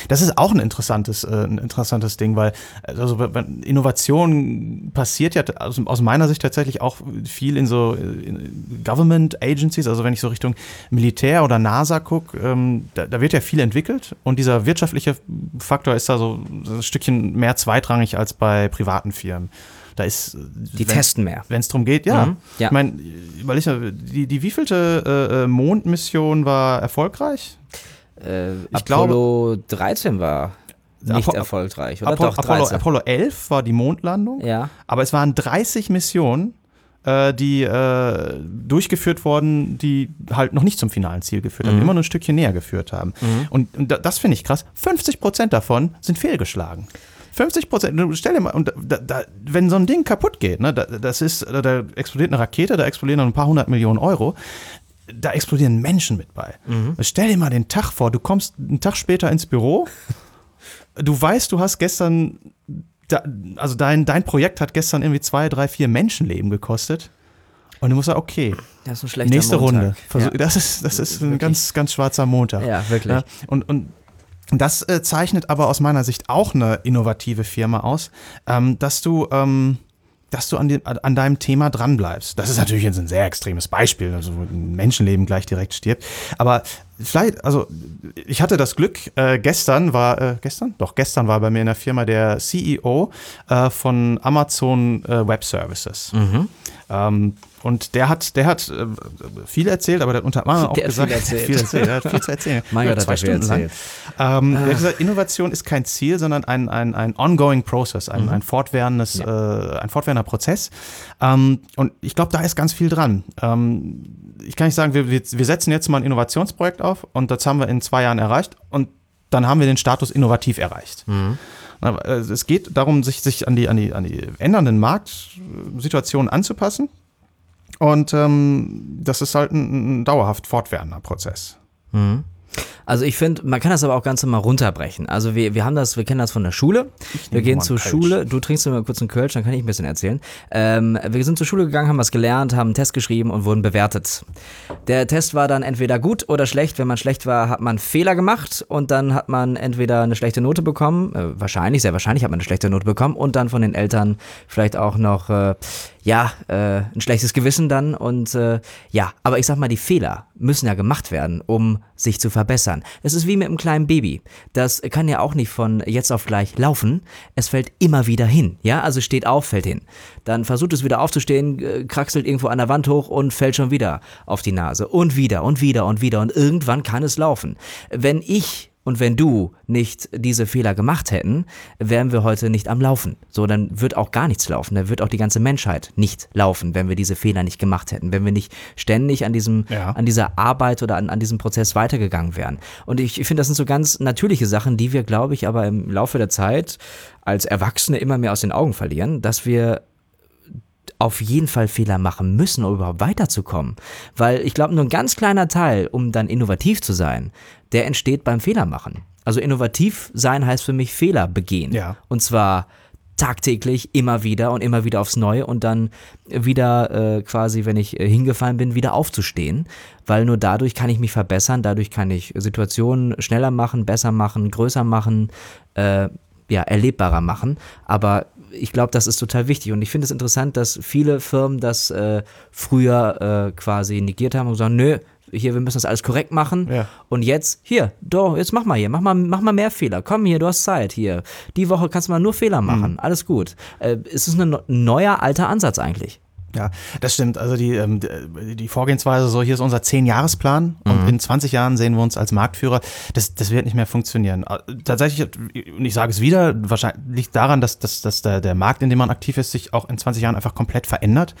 Das ist auch ein interessantes, äh, ein interessantes Ding, weil also, wenn- Innovation passiert ja aus, aus meiner Sicht tatsächlich auch viel in so äh, in Government Agencies, also wenn ich so Richtung Militär oder NASA gucke, ähm, da, da wird ja viel entwickelt und dieser wirtschaftliche Faktor ist da so ein Stückchen mehr zweitrangig als bei privaten Firmen. Da ist Die testen mehr. wenn es darum geht, ja. Mhm, ja. Ich meine, überleg mal, die, die wievielte äh, äh, Mondmission war erfolgreich? Äh, Ich Apollo 13 war nicht Apo- erfolgreich, oder? Apollo, Doch, Apollo, 13. Apollo 11 war die Mondlandung, Ja. aber es waren 30 Missionen, äh, die äh, durchgeführt wurden, die halt noch nicht zum finalen Ziel geführt haben, immer nur ein Stückchen näher geführt haben. Und, und da- das finde ich krass. 50 Prozent davon sind fehlgeschlagen. 50 Prozent, stell dir mal, und da, da, wenn so ein Ding kaputt geht, ne, da, das ist, da, da explodiert eine Rakete, da explodieren dann ein paar hundert Millionen Euro, da explodieren Menschen mit bei. Stell dir mal den Tag vor, du kommst einen Tag später ins Büro, du weißt, du hast gestern, also dein, dein Projekt hat gestern irgendwie zwei, drei, vier Menschenleben gekostet. Und du musst sagen, okay, Das ist ein schlechter nächste Montag. Runde. Versuch, Ja. Das ist, das ist ein Wirklich. ganz, ganz schwarzer Montag. Ja, wirklich. und, und das äh, zeichnet aber aus meiner Sicht auch eine innovative Firma aus, ähm, dass du, ähm, dass du an, dem, an deinem Thema dranbleibst. Das ist natürlich jetzt ein sehr extremes Beispiel, also ein Menschenleben gleich direkt stirbt. Aber vielleicht, also ich hatte das Glück, äh, gestern war, äh, gestern? Doch, gestern war bei mir in der Firma der CEO äh, von Amazon äh, Web Services. Ähm, und der hat, der hat äh, viel erzählt, aber der hat unter anderem auch Der hat viel gesagt, erzählt. viel erzählt, der hat viel zu erzählen. Mein Gott, hat zwei er Stunden lang. erzählt. Ähm, Der hat gesagt, Innovation ist kein Ziel, sondern ein, ein, ein ongoing process, ein, ein, fortwährendes, äh, ein fortwährender Prozess. Ähm, und ich glaube, da ist ganz viel dran. Ähm, ich kann nicht sagen, wir, wir, wir setzen jetzt mal ein Innovationsprojekt auf und das haben wir in zwei Jahren erreicht und dann haben wir den Status innovativ erreicht. Es geht darum, sich, sich an, die, an, die, an die ändernden Marktsituationen anzupassen. Und ähm, das ist halt ein, ein dauerhaft fortwährender Prozess. Mhm. Also ich finde, man kann das aber auch ganz mal runterbrechen. Also wir, wir haben das, wir kennen das von der Schule. Wir gehen zur Schule. Du trinkst mal kurz einen Kölsch, dann kann ich ein bisschen erzählen. Ähm, wir sind zur Schule gegangen, haben was gelernt, haben einen Test geschrieben und wurden bewertet. Der Test war dann entweder gut oder schlecht. Wenn man schlecht war, hat man Fehler gemacht und dann hat man entweder eine schlechte Note bekommen, äh, wahrscheinlich, sehr wahrscheinlich hat man eine schlechte Note bekommen und dann von den Eltern vielleicht auch noch äh, ja, äh, ein schlechtes Gewissen dann und äh, ja, aber ich sag mal, die Fehler müssen ja gemacht werden, um sich zu verbessern. Es ist wie mit einem kleinen Baby. Das kann ja auch nicht von jetzt auf gleich laufen. Es fällt immer wieder hin, ja, also steht auf, fällt hin. Dann versucht es wieder aufzustehen, äh, kraxelt irgendwo an der Wand hoch und fällt schon wieder auf die Nase und wieder und wieder und wieder und irgendwann kann es laufen. Wenn ich und wenn du nicht diese Fehler gemacht hätten, wären wir heute nicht am Laufen. So, dann wird auch gar nichts laufen. Dann wird auch die ganze Menschheit nicht laufen, wenn wir diese Fehler nicht gemacht hätten. Wenn wir nicht ständig an diesem, ja. an dieser Arbeit oder an, an diesem Prozess weitergegangen wären. Und ich, ich finde, das sind so ganz natürliche Sachen, die wir, glaube ich, aber im Laufe der Zeit als Erwachsene immer mehr aus den Augen verlieren, dass wir auf jeden Fall Fehler machen müssen, um überhaupt weiterzukommen. Weil ich glaube, nur ein ganz kleiner Teil, um dann innovativ zu sein, der entsteht beim Fehlermachen. Also innovativ sein heißt für mich Fehler begehen. Ja. Und zwar tagtäglich immer wieder und immer wieder aufs Neue und dann wieder äh, quasi, wenn ich äh, hingefallen bin, wieder aufzustehen, weil nur dadurch kann ich mich verbessern, dadurch kann ich Situationen schneller machen, besser machen, größer machen, äh, ja, erlebbarer machen. Aber ich glaube, das ist total wichtig. Und ich finde es interessant, dass viele Firmen das äh, früher äh, quasi negiert haben und sagen, nö, hier, wir müssen das alles korrekt machen. Ja. Und jetzt, hier, doch, jetzt mach mal hier, mach mal, mach mal mehr Fehler. Komm hier, du hast Zeit hier. Die Woche kannst du mal nur Fehler machen. Mhm. Alles gut. Äh, es ist ein neuer, alter Ansatz eigentlich. Ja, das stimmt. Also die, ähm, die Vorgehensweise so, hier ist unser Zehn-Jahres-Plan und mhm. in 20 Jahren sehen wir uns als Marktführer. Das, das wird nicht mehr funktionieren. Äh, tatsächlich, und ich sage es wieder, wahrscheinlich liegt daran, dass, dass, dass der, der Markt, in dem man aktiv ist, sich auch in 20 Jahren einfach komplett verändert.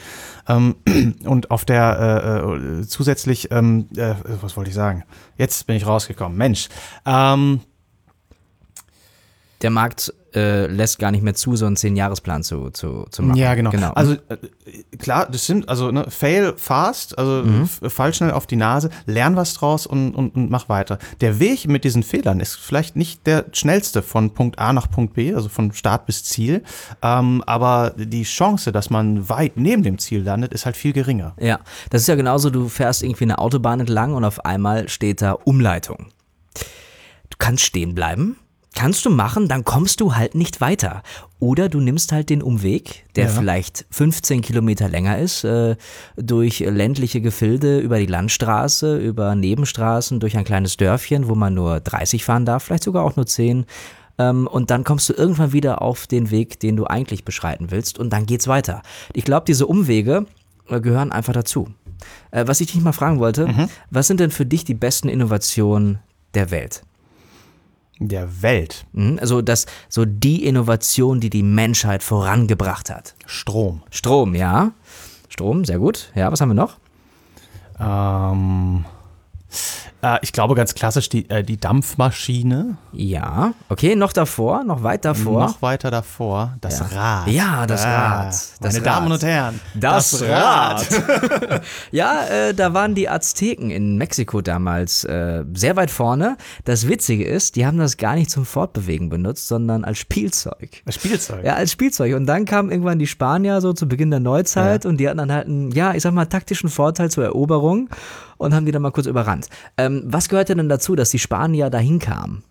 Ähm, und auf der äh, äh, zusätzlich, ähm, äh, was wollte ich sagen? Jetzt bin ich rausgekommen. Mensch. Ähm, der Markt äh, lässt gar nicht mehr zu, so einen Zehn-Jahres-Plan zu, zu, zu machen. Ja, genau. genau. Also äh, klar, das stimmt, also ne, fail fast, also mhm. fall schnell auf die Nase, lern was draus und, und, und mach weiter. Der Weg mit diesen Fehlern ist vielleicht nicht der schnellste von Punkt A nach Punkt B, also von Start bis Ziel, ähm, aber die Chance, dass man weit neben dem Ziel landet, ist halt viel geringer. Ja, das ist ja genauso, du fährst irgendwie eine Autobahn entlang und auf einmal steht da Umleitung. Du kannst stehen bleiben, Kannst du machen, dann kommst du halt nicht weiter. Oder du nimmst halt den Umweg, der ja. vielleicht 15 Kilometer länger ist, äh, durch ländliche Gefilde, über die Landstraße, über Nebenstraßen, durch ein kleines Dörfchen, wo man nur 30 fahren darf, vielleicht sogar auch nur 10. Ähm, und dann kommst du irgendwann wieder auf den Weg, den du eigentlich beschreiten willst, und dann geht's weiter. Ich glaube, diese Umwege äh, gehören einfach dazu. Äh, was ich dich mal fragen wollte, mhm. was sind denn für dich die besten Innovationen der Welt? Der Welt. Mhm, also das, so die Innovation, die die Menschheit vorangebracht hat. Strom. Strom, ja. Strom, sehr gut. Ja, was haben wir noch? Ähm, äh, ich glaube ganz klassisch die, äh, die Dampfmaschine. Ja, okay, noch davor, noch weit davor. Noch weiter davor, das ja. Rad. Ja, das ah, Rad. Das meine Rad. Damen und Herren, das, das Rad. Rad. ja, äh, da waren die Azteken in Mexiko damals äh, sehr weit vorne. Das Witzige ist, die haben das gar nicht zum Fortbewegen benutzt, sondern als Spielzeug. Als Spielzeug? Ja, als Spielzeug. Und dann kamen irgendwann die Spanier so zu Beginn der Neuzeit ja. und die hatten dann halt einen, ja, ich sag mal, taktischen Vorteil zur Eroberung und haben die dann mal kurz überrannt. Ähm, was gehörte denn dazu, dass die Spanier dahin kamen?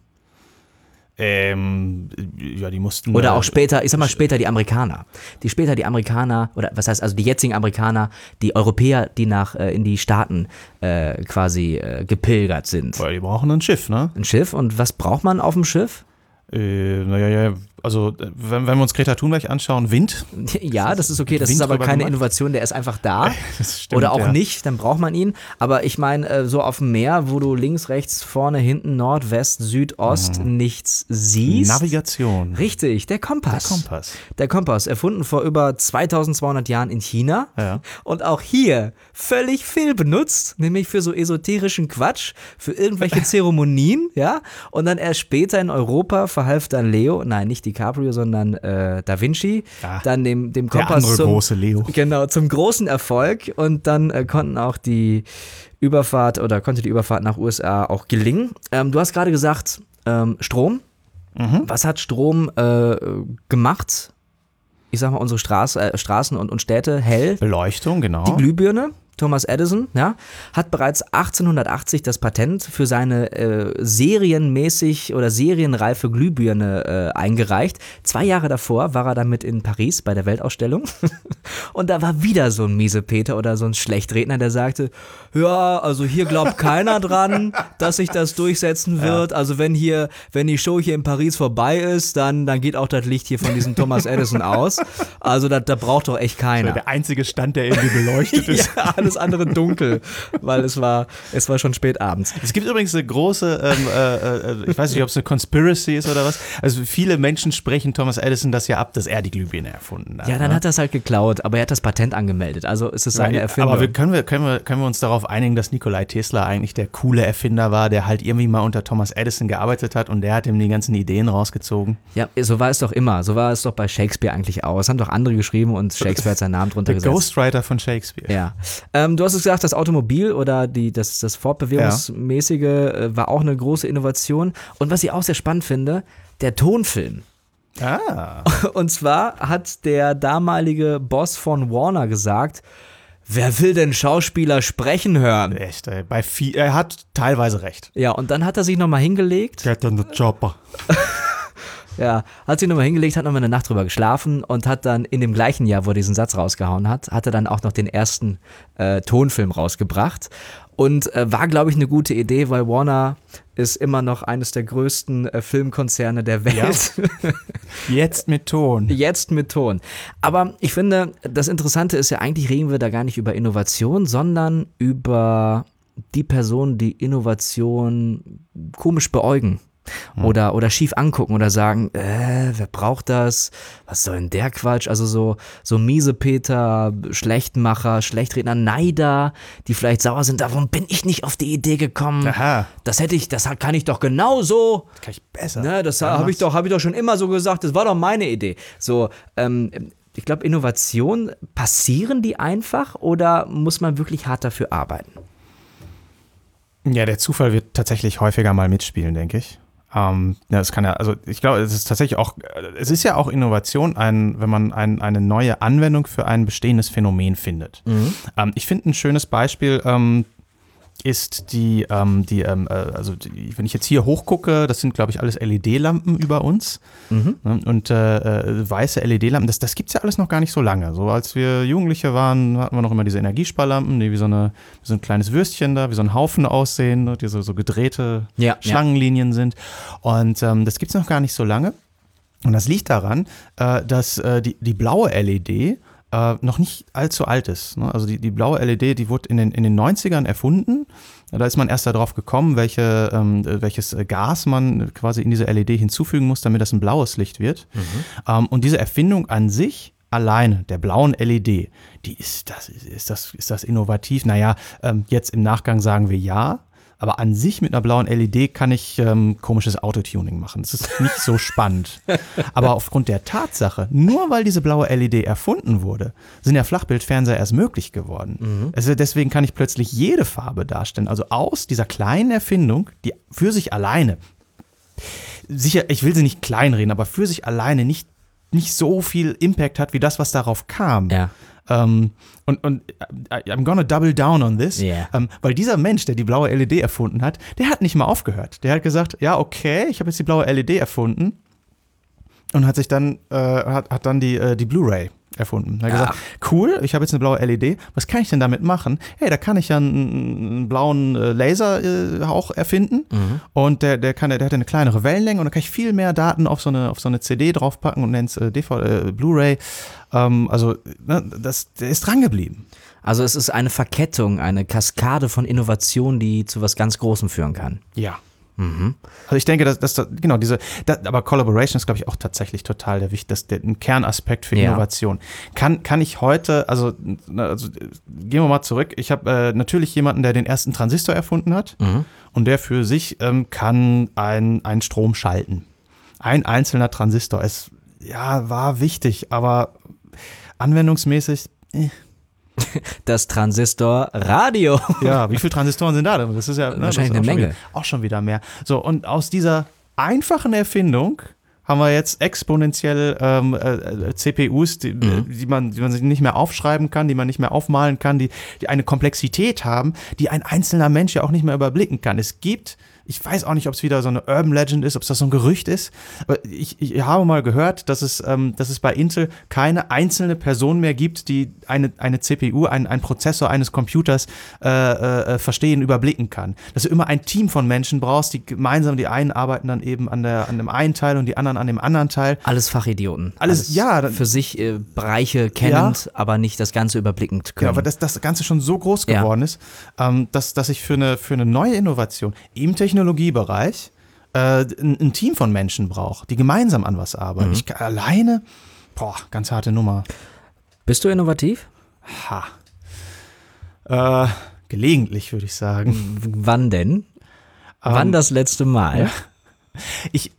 Ähm, ja, die mussten. Oder auch später, ich sag mal später die Amerikaner. Die später die Amerikaner, oder was heißt also die jetzigen Amerikaner, die Europäer, die nach äh, in die Staaten äh, quasi äh, gepilgert sind. Weil die brauchen ein Schiff, ne? Ein Schiff und was braucht man auf dem Schiff? Äh, naja, ja, also wenn, wenn, wir uns Greta Thunberg anschauen, Wind. Ja, das ist okay, das Wind ist aber keine gemacht. Innovation, der ist einfach da. Stimmt, Oder auch ja. nicht, dann braucht man ihn. Aber ich meine, äh, so auf dem Meer, wo du links, rechts, vorne, hinten, Nord, West, Süd, Ost mhm. nichts siehst. Navigation. Richtig, der Kompass. Der Kompass. Der Kompass, erfunden vor über 2200 Jahren in China. Ja. Und auch hier völlig fehlbenutzt, nämlich für so esoterischen Quatsch, für irgendwelche Zeremonien, ja. Und dann erst später in Europa verhalf dann Leo, nein, nicht die DiCaprio, sondern äh, Da Vinci. Ja, dann dem, dem Kompass zum, große Leo. Genau, zum großen Erfolg und dann äh, konnten auch die Überfahrt oder konnte die Überfahrt nach USA auch gelingen. Ähm, du hast gerade gesagt, ähm, Strom. Mhm. Was hat Strom äh, gemacht? Ich sag mal, unsere Straße, äh, Straßen und, und Städte hell. Beleuchtung, genau. Die Glühbirne. Thomas Edison, ja, hat bereits 1880 das Patent für seine äh, serienmäßig oder serienreife Glühbirne äh, eingereicht. Zwei Jahre davor war er damit in Paris bei der Weltausstellung und da war wieder so ein Miesepeter oder so ein Schlechtredner, der sagte, ja, also hier glaubt keiner dran, dass sich das durchsetzen wird. Also wenn hier, wenn die Show hier in Paris vorbei ist, dann, dann geht auch das Licht hier von diesem Thomas Edison aus. Also da, da braucht doch echt keiner. Der einzige Stand, der irgendwie beleuchtet ist. Ja, alles andere dunkel, weil es war, es war schon spät abends. Es gibt übrigens eine große, ähm, äh, äh, ich weiß nicht, ob es eine Conspiracy ist oder was. Also viele Menschen sprechen Thomas Edison das ja ab, dass er die Glühbirne erfunden hat. Ja, dann ne? hat er es halt geklaut, aber er hat das Patent angemeldet. Also ist es seine Erfindung. Aber wir, können, wir, können, wir, können wir uns darauf einigen, dass Nikolai Tesla eigentlich der coole Erfinder war, der halt irgendwie mal unter Thomas Edison gearbeitet hat und der hat ihm die ganzen Ideen rausgezogen. ja, so war es doch immer. So war es doch bei Shakespeare eigentlich auch. Es haben doch andere geschrieben und Shakespeare hat seinen Namen drunter Der gesetzt. Ghostwriter von Shakespeare. Ja. Ähm, du hast es gesagt, das Automobil oder die, das, das Fortbewegungsmäßige äh, war auch eine große Innovation. Und was ich auch sehr spannend finde, der Tonfilm. Ah. Und zwar hat der damalige Boss von Warner gesagt, wer will denn Schauspieler sprechen hören? Echt, ey. Bei viel, er hat teilweise recht. Ja, und dann hat er sich nochmal hingelegt. Get on the chopper. Ja, hat sich nochmal hingelegt, hat nochmal eine Nacht drüber geschlafen und hat dann in dem gleichen Jahr, wo er diesen Satz rausgehauen hat, hat er dann auch noch den ersten äh, Tonfilm rausgebracht. Und äh, war, glaube ich, eine gute Idee, weil Warner ist immer noch eines der größten äh, Filmkonzerne der Welt. Jetzt mit Ton. Jetzt mit Ton. Aber ich finde, das Interessante ist ja, eigentlich reden wir da gar nicht über Innovation, sondern über die Personen, die Innovation komisch beäugen. Oder, oder schief angucken oder sagen, äh, wer braucht das? Was soll denn der Quatsch? Also so, so miese Peter, Schlechtmacher, Schlechtredner, Neider, die vielleicht sauer sind, warum bin ich nicht auf die Idee gekommen? Aha. Das hätte ich, das kann ich doch genauso. Kann ich besser. Ne, das habe ich doch, habe ich doch schon immer so gesagt. Das war doch meine Idee. So, ähm, ich glaube, Innovation passieren die einfach oder muss man wirklich hart dafür arbeiten? Ja, der Zufall wird tatsächlich häufiger mal mitspielen, denke ich. Ähm, ja, das kann ja, also ich glaube, es ist tatsächlich auch, es ist ja auch Innovation, ein, wenn man ein, eine neue Anwendung für ein bestehendes Phänomen findet. Ähm, ich finde ein schönes Beispiel ähm, ist die, ähm, die ähm, äh, also die, wenn ich jetzt hier hochgucke, das sind, glaube ich, alles LED-Lampen über uns. Ne? Und äh, äh, weiße LED-Lampen, das, das gibt es ja alles noch gar nicht so lange. So als wir Jugendliche waren, hatten wir noch immer diese Energiesparlampen, die wie so, eine, wie so ein kleines Würstchen da, wie so ein Haufen aussehen, ne? die so, so gedrehte Ja, ja. Schlangenlinien sind. Und ähm, das gibt es noch gar nicht so lange. Und das liegt daran, äh, dass äh, die, die blaue LED äh, noch nicht allzu alt ist. Ne? Also die, die blaue LED, die wurde in den, in den 90ern erfunden. Da ist man erst darauf gekommen, welche, ähm, äh, welches Gas man quasi in diese LED hinzufügen muss, damit das ein blaues Licht wird. Ähm, und diese Erfindung an sich alleine, der blauen LED, die ist das, ist das, ist das innovativ? Naja, ähm, jetzt im Nachgang sagen wir ja. Aber an sich mit einer blauen LED kann ich ähm, komisches Autotuning machen. Das ist nicht so spannend. Aber aufgrund der Tatsache, nur weil diese blaue LED erfunden wurde, sind ja Flachbildfernseher erst möglich geworden. Also deswegen kann ich plötzlich jede Farbe darstellen. Also aus dieser kleinen Erfindung, die für sich alleine, sicher, ich will sie nicht kleinreden, aber für sich alleine nicht, nicht so viel Impact hat wie das, was darauf kam. Ja. Ähm, und, und äh, I'm gonna double down on this, Yeah. ähm, weil dieser Mensch, der die blaue LED erfunden hat, der hat nicht mal aufgehört. Der hat gesagt, ja, okay, ich habe jetzt die blaue LED erfunden und hat sich dann, äh, hat, hat dann die, äh, die Blu-ray erfunden. Er hat gesagt, cool, ich habe jetzt eine blaue LED, was kann ich denn damit machen? Hey, da kann ich ja einen, einen blauen äh, Laserhauch erfinden und der, der, kann, der hat eine kleinere Wellenlänge und da kann ich viel mehr Daten auf so eine, auf so eine CD draufpacken und nennt es äh, äh, Blu-ray. Ähm, also, ne, das, der ist dran geblieben. Also es ist eine Verkettung, eine Kaskade von Innovationen, die zu was ganz Großem führen kann. Ja. Also ich denke, dass, dass genau diese, da, aber Collaboration ist, glaube ich, auch tatsächlich total der wichtigste, ein Kernaspekt für Ja. Innovation. Kann, kann ich heute, also, also gehen wir mal zurück. Ich habe äh, natürlich jemanden, der den ersten Transistor erfunden hat und der für sich ähm, kann ein- einen Strom schalten. ein einzelner Transistor. Es ja, war wichtig, aber anwendungsmäßig. Eh. Das Transistorradio. Ja, wie viele Transistoren sind da? Das ist ja ne, wahrscheinlich eine Menge. Wieder, auch schon wieder mehr. So, und aus dieser einfachen Erfindung haben wir jetzt exponentiell ähm, äh, CPUs, die, mhm. die, man, die man sich nicht mehr aufschreiben kann, die man nicht mehr aufmalen kann, die, die eine Komplexität haben, die ein einzelner Mensch ja auch nicht mehr überblicken kann. Es gibt ich weiß auch nicht, ob es wieder so eine Urban Legend ist, ob es das so ein Gerücht ist. Aber ich, ich habe mal gehört, dass es, ähm, dass es bei Intel keine einzelne Person mehr gibt, die eine, eine CPU, ein, ein Prozessor eines Computers äh, äh, verstehen, überblicken kann. Dass du immer ein Team von Menschen brauchst, die gemeinsam, die einen arbeiten dann eben an, der, an dem einen Teil und die anderen an dem anderen Teil. Alles Fachidioten. Alles, Alles ja. Für sich äh, Bereiche kennend, ja. aber nicht das Ganze überblickend können. Ja, aber dass das Ganze schon so groß geworden ja. ist, ähm, dass, dass ich für eine, für eine neue Innovation im Technologie Technologiebereich äh, ein, ein, Team von Menschen braucht, die gemeinsam an was arbeiten. Mhm. Ich alleine, boah, ganz harte Nummer. Bist du innovativ? Ha. Äh, gelegentlich, würde ich sagen. Wann denn? Ähm, Wann das letzte Mal? Ja. Ich,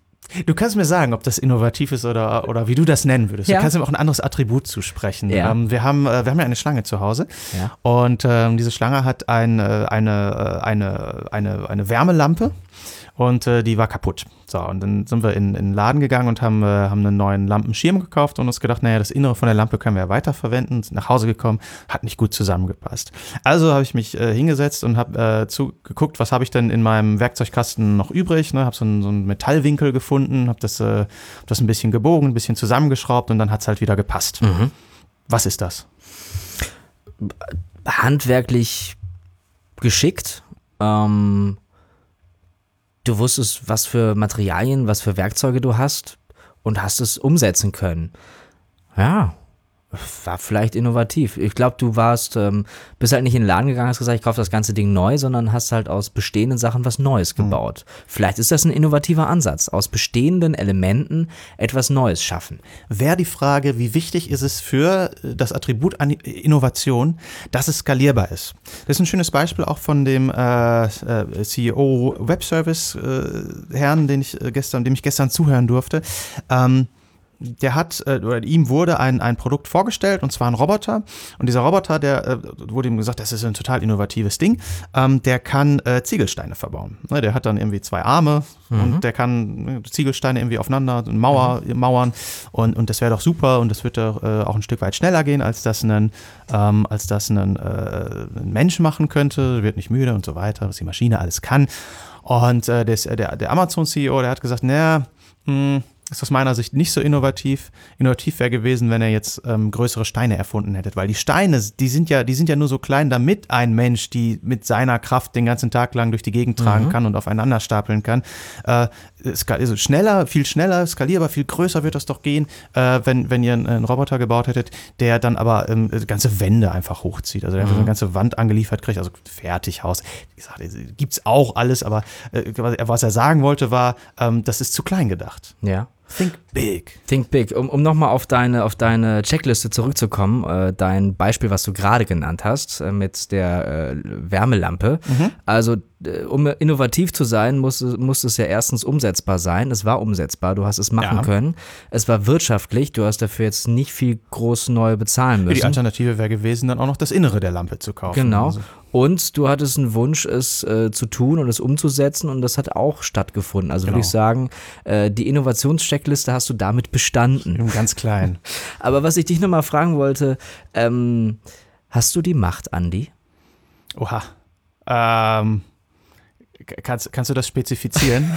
Du kannst mir sagen, ob das innovativ ist oder, oder wie du das nennen würdest. Ja. Du kannst mir auch ein anderes Attribut zusprechen. Ja. Ähm, wir, haben, äh, wir haben ja eine Schlange zu Hause ja. und ähm, diese Schlange hat ein, äh, eine, äh, eine, eine, eine Wärmelampe und äh, die war kaputt. So, und dann sind wir in, in den Laden gegangen und haben, äh, haben einen neuen Lampenschirm gekauft und uns gedacht, naja, das Innere von der Lampe können wir ja weiterverwenden. Sind nach Hause gekommen, hat nicht gut zusammengepasst. Also habe ich mich äh, hingesetzt und habe äh, zugeguckt, was habe ich denn in meinem Werkzeugkasten noch übrig. Ne? Habe so, einen, so einen Metallwinkel gefunden, habe das, äh, hab das ein bisschen gebogen, ein bisschen zusammengeschraubt und dann hat es halt wieder gepasst. Mhm. Was ist das? Handwerklich geschickt. Ähm, du wusstest, was für Materialien, was für Werkzeuge du hast und hast es umsetzen können. Ja, war vielleicht innovativ. Ich glaube, du warst, ähm, bist halt nicht in den Laden gegangen, hast gesagt, ich kaufe das ganze Ding neu, sondern hast halt aus bestehenden Sachen was Neues mhm. gebaut. Mhm. Vielleicht ist das ein innovativer Ansatz, aus bestehenden Elementen etwas Neues schaffen. Wäre die Frage, wie wichtig ist es für das Attribut an Innovation, dass es skalierbar ist? Das ist ein schönes Beispiel auch von dem äh, äh CEO Webservice äh, Herrn, den ich äh, gestern, dem ich gestern zuhören durfte. Ähm, der hat, äh, oder ihm wurde ein, ein Produkt vorgestellt, und zwar ein Roboter. Und dieser Roboter, der äh, wurde ihm gesagt, das ist ein total innovatives Ding, ähm, der kann äh, Ziegelsteine verbauen. Ne, der hat dann irgendwie zwei Arme mhm. und der kann ne, Ziegelsteine irgendwie aufeinander, Mauer, mhm. Mauern und, und das wäre doch super und das wird doch äh, auch ein Stück weit schneller gehen, als das ein, ähm, als das ein, äh, ein Mensch machen könnte, wird nicht müde und so weiter, was die Maschine alles kann. Und äh, des, der, der Amazon-CEO, der hat gesagt, naja, hm, ist aus meiner Sicht nicht so innovativ. Innovativ wäre gewesen, wenn er jetzt ähm, größere Steine erfunden hätte, weil die Steine, die sind ja, die sind ja nur so klein, damit ein Mensch die mit seiner Kraft den ganzen Tag lang durch die Gegend tragen mhm. kann und aufeinander stapeln kann. Äh, also schneller, viel schneller, skalierbar, viel größer wird das doch gehen, äh, wenn, wenn ihr einen, einen, Roboter gebaut hättet, der dann aber ähm, ganze Wände einfach hochzieht, also der mhm. eine ganze Wand angeliefert kriegt, also Fertighaus. Wie gesagt, gibt's auch alles, aber äh, was er sagen wollte war, ähm, das ist zu klein gedacht. Ja. Think big. Think big. Um, um nochmal auf deine, auf deine Checkliste zurückzukommen, äh, dein Beispiel, was du gerade genannt hast, äh, mit der äh, Wärmelampe. Mhm. Also, um innovativ zu sein, muss, muss es ja erstens umsetzbar sein. Es war umsetzbar, du hast es machen ja. können. Es war wirtschaftlich, du hast dafür jetzt nicht viel groß neu bezahlen müssen. Die Alternative wäre gewesen, dann auch noch das Innere der Lampe zu kaufen. Genau. Also. Und du hattest einen Wunsch, es äh, zu tun und es umzusetzen und das hat auch stattgefunden. Also genau. würde ich sagen, äh, die Innovationscheckliste hast du damit bestanden. Ganz klein. Aber was ich dich nochmal fragen wollte, ähm, hast du die Macht, Andi? Oha. Ähm, kannst, kannst du das spezifizieren?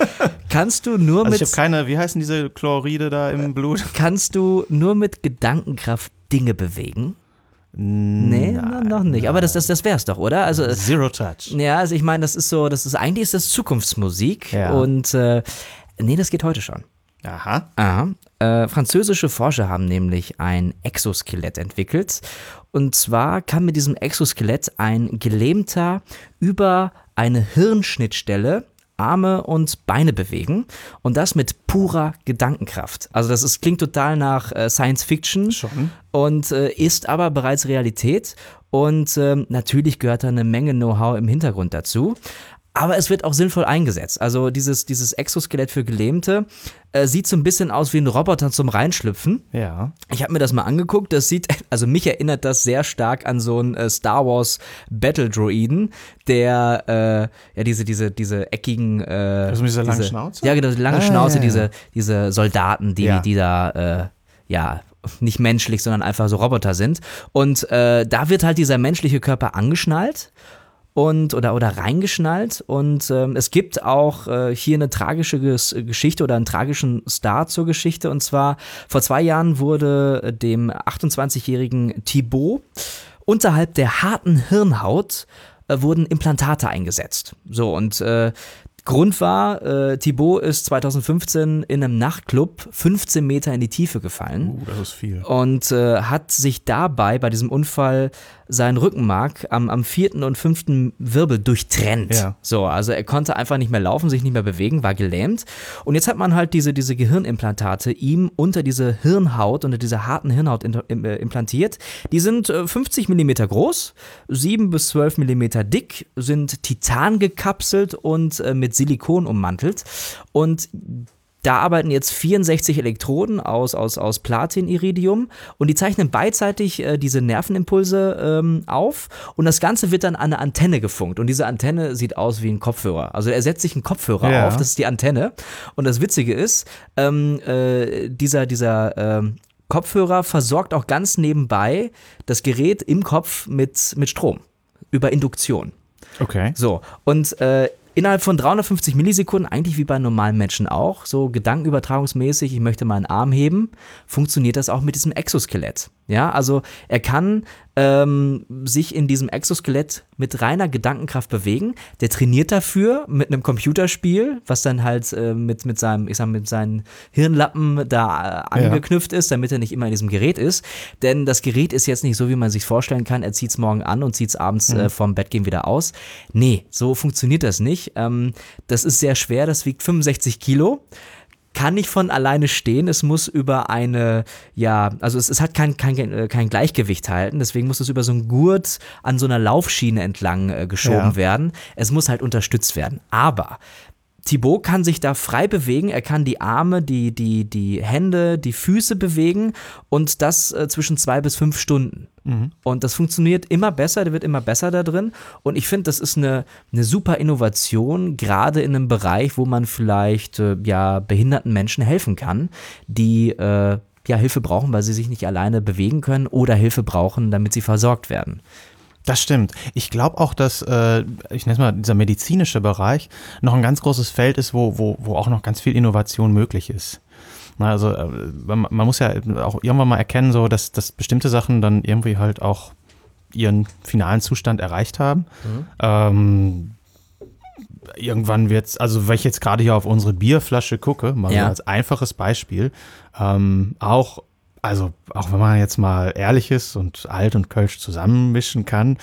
kannst du nur also mit. Ich habe keine, wie heißen diese Chloride da im Blut? Kannst du nur mit Gedankenkraft Dinge bewegen? Nee, nein, noch nicht. Aber das, das, das wär's doch, oder? Also, Zero Touch. Ja, also ich meine, das ist so, das ist eigentlich ist das Zukunftsmusik. Ja. Und äh, nee, das geht heute schon. Aha. Aha. Äh, französische Forscher haben nämlich ein Exoskelett entwickelt. Und zwar kann mit diesem Exoskelett ein Gelähmter über eine Hirnschnittstelle Arme und Beine bewegen und das mit purer Gedankenkraft. Also das ist, klingt total nach äh, Science Fiction Schon. und äh, ist aber bereits Realität und äh, natürlich gehört da eine Menge Know-how im Hintergrund dazu. Aber es wird auch sinnvoll eingesetzt. Also dieses, dieses Exoskelett für Gelähmte äh, sieht so ein bisschen aus wie ein Roboter zum Reinschlüpfen. Ja. Ich habe mir das mal angeguckt. Das sieht, also mich erinnert das sehr stark an so einen äh, Star Wars Battle Droiden, der äh, ja diese diese diese eckigen. Äh, also mit dieser diese, langen Schnauze. Ja, genau, diese lange Ah, Schnauze, ja, ja. diese diese Soldaten, die Ja. die da äh, ja nicht menschlich, sondern einfach so Roboter sind. Und äh, da wird halt dieser menschliche Körper angeschnallt und oder oder reingeschnallt und ähm, es gibt auch äh, hier eine tragische Ges Geschichte oder einen tragischen Start zur Geschichte und zwar vor zwei Jahren wurde dem 28-jährigen Thibaut unterhalb der harten Hirnhaut äh, wurden Implantate eingesetzt. So und äh, Grund war, äh, Thibaut ist 2015 in einem Nachtclub 15 Meter in die Tiefe gefallen Uh, das ist viel. und äh, hat sich dabei bei diesem Unfall sein Rückenmark am, am vierten und fünften Wirbel durchtrennt. Ja. So, also er konnte einfach nicht mehr laufen, sich nicht mehr bewegen, war gelähmt. Und jetzt hat man halt diese, diese Gehirnimplantate ihm unter diese Hirnhaut, unter diese harten Hirnhaut äh, implantiert. Die sind äh, 50 Millimeter groß, 7 bis 12 Millimeter dick, sind Titan gekapselt und äh, mit Silikon ummantelt. Und da arbeiten jetzt 64 Elektroden aus, aus, aus Platin-Iridium und die zeichnen beidseitig äh, diese Nervenimpulse ähm, auf und das Ganze wird dann an eine Antenne gefunkt und diese Antenne sieht aus wie ein Kopfhörer. Also er setzt sich einen Kopfhörer Ja. auf, das ist die Antenne und das Witzige ist, ähm, äh, dieser, dieser ähm, Kopfhörer versorgt auch ganz nebenbei das Gerät im Kopf mit, mit Strom über Induktion. Okay. So, und äh, innerhalb von 350 Millisekunden, eigentlich wie bei normalen Menschen auch, so gedankenübertragungsmäßig, ich möchte meinen Arm heben, funktioniert das auch mit diesem Exoskelett. Ja, also er kann ähm, sich in diesem Exoskelett mit reiner Gedankenkraft bewegen. Der trainiert dafür mit einem Computerspiel, was dann halt äh, mit, mit seinem, ich sag, mit seinen Hirnlappen da äh, angeknüpft ist, damit er nicht immer in diesem Gerät ist. Denn das Gerät ist jetzt nicht so, wie man sich vorstellen kann, er zieht es morgen an und zieht es abends äh, vorm Bett gehen wieder aus. Nee, so funktioniert das nicht. Ähm, das ist sehr schwer, das wiegt 65 Kilo kann nicht von alleine stehen. Es muss über eine, ja, also es, es hat kein, kein, kein Gleichgewicht halten. Deswegen muss es über so einen Gurt an so einer Laufschiene entlang äh, geschoben Ja. werden. Es muss halt unterstützt werden. Aber Thibaut kann sich da frei bewegen, er kann die Arme, die, die, die Hände, die Füße bewegen und das äh, zwischen zwei bis fünf Stunden. Und das funktioniert immer besser, der wird immer besser da drin. Und ich finde, das ist eine, eine super Innovation, gerade in einem Bereich, wo man vielleicht äh, ja behinderten Menschen helfen kann, die äh, ja Hilfe brauchen, weil sie sich nicht alleine bewegen können oder Hilfe brauchen, damit sie versorgt werden. Das stimmt. Ich glaube auch, dass, äh, ich nenne es mal, dieser medizinische Bereich noch ein ganz großes Feld ist, wo, wo, wo auch noch ganz viel Innovation möglich ist. Na, also äh, man, man muss ja auch irgendwann mal erkennen, so, dass, dass bestimmte Sachen dann irgendwie halt auch ihren finalen Zustand erreicht haben. Ähm, irgendwann wird's, also wenn ich jetzt gerade hier auf unsere Bierflasche gucke, mal Ja. als einfaches Beispiel, ähm, auch, also auch wenn man jetzt mal ehrlich ist und alt und Kölsch zusammenmischen kann,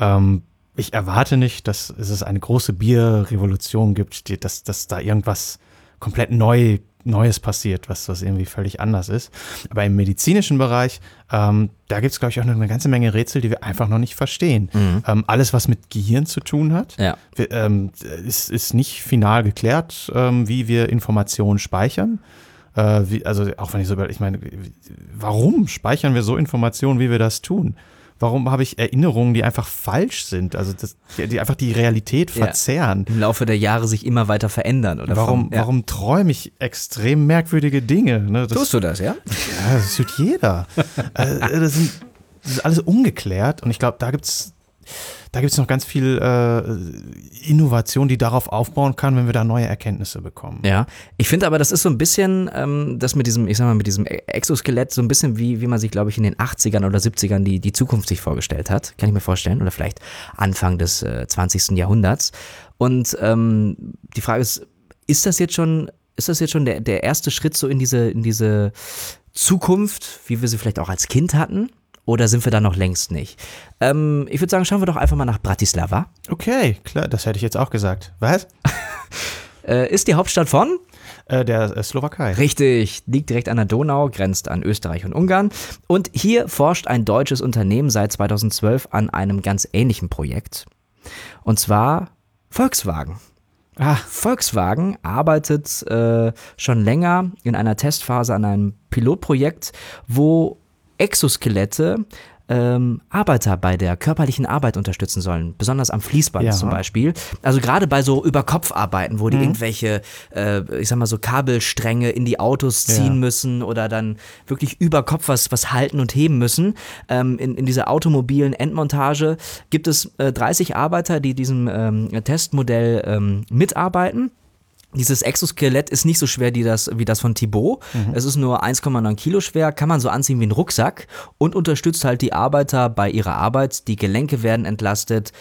ähm, ich erwarte nicht, dass es eine große Bierrevolution gibt, die, dass, dass da irgendwas komplett neu, Neues passiert, was, was irgendwie völlig anders ist. Aber im medizinischen Bereich, ähm, da gibt es, glaube ich, auch noch eine ganze Menge Rätsel, die wir einfach noch nicht verstehen. Ähm, alles, was mit Gehirn zu tun hat, Ja. wir, ähm, ist, ist nicht final geklärt, ähm, wie wir Informationen speichern. Äh, wie, also auch wenn ich so, über- ich meine, warum speichern wir so Informationen, wie wir das tun? Warum habe ich Erinnerungen, die einfach falsch sind, also das, die, die einfach die Realität Ja. verzerren? Im Laufe der Jahre sich immer weiter verändern. Oder Warum, ja. warum träume ich extrem merkwürdige Dinge? Ne? Das, Tust du das, ja? ja, das tut jeder. äh, das, sind, das ist alles ungeklärt und ich glaube, da gibt's da gibt's noch ganz viel äh, Innovation, die darauf aufbauen kann, wenn wir da neue Erkenntnisse bekommen. Ja, ich finde aber, das ist so ein bisschen, ähm, das mit diesem, ich sag mal, mit diesem Exoskelett, so ein bisschen wie, wie man sich, glaube ich, in den 80ern oder 70ern die, die Zukunft sich vorgestellt hat. Kann ich mir vorstellen. Oder vielleicht Anfang des äh, 20. Jahrhunderts. Und ähm, die Frage ist, ist das jetzt schon, ist das jetzt schon der, der erste Schritt so in diese, in diese Zukunft, wie wir sie vielleicht auch als Kind hatten? Oder sind wir da noch längst nicht? Ähm, ich würde sagen, schauen wir doch einfach mal nach Bratislava. Okay, klar, das hätte ich jetzt auch gesagt. Was? Äh, ist die Hauptstadt von? Äh, der äh, Slowakei. Richtig, liegt direkt an der Donau, grenzt an Österreich und Ungarn. Und hier forscht ein deutsches Unternehmen seit 2012 an einem ganz ähnlichen Projekt. Und zwar Volkswagen. Ah. Volkswagen arbeitet äh, schon länger in einer Testphase an einem Pilotprojekt, wo Exoskelette ähm, Arbeiter bei der körperlichen Arbeit unterstützen sollen, besonders am Fließband ja. zum Beispiel. Also gerade bei so Überkopfarbeiten, wo die mhm. irgendwelche, äh, ich sag mal so Kabelstränge in die Autos ziehen ja. müssen oder dann wirklich über Kopf was, was halten und heben müssen. Ähm, in, in dieser automobilen Endmontage gibt es äh, 30 Arbeiter, die diesem ähm, Testmodell ähm, mitarbeiten. Dieses Exoskelett ist nicht so schwer wie das, wie das von Thibaut. Mhm. Es ist nur 1,9 Kilo schwer, kann man so anziehen wie ein Rucksack und unterstützt halt die Arbeiter bei ihrer Arbeit. Die Gelenke werden entlastet,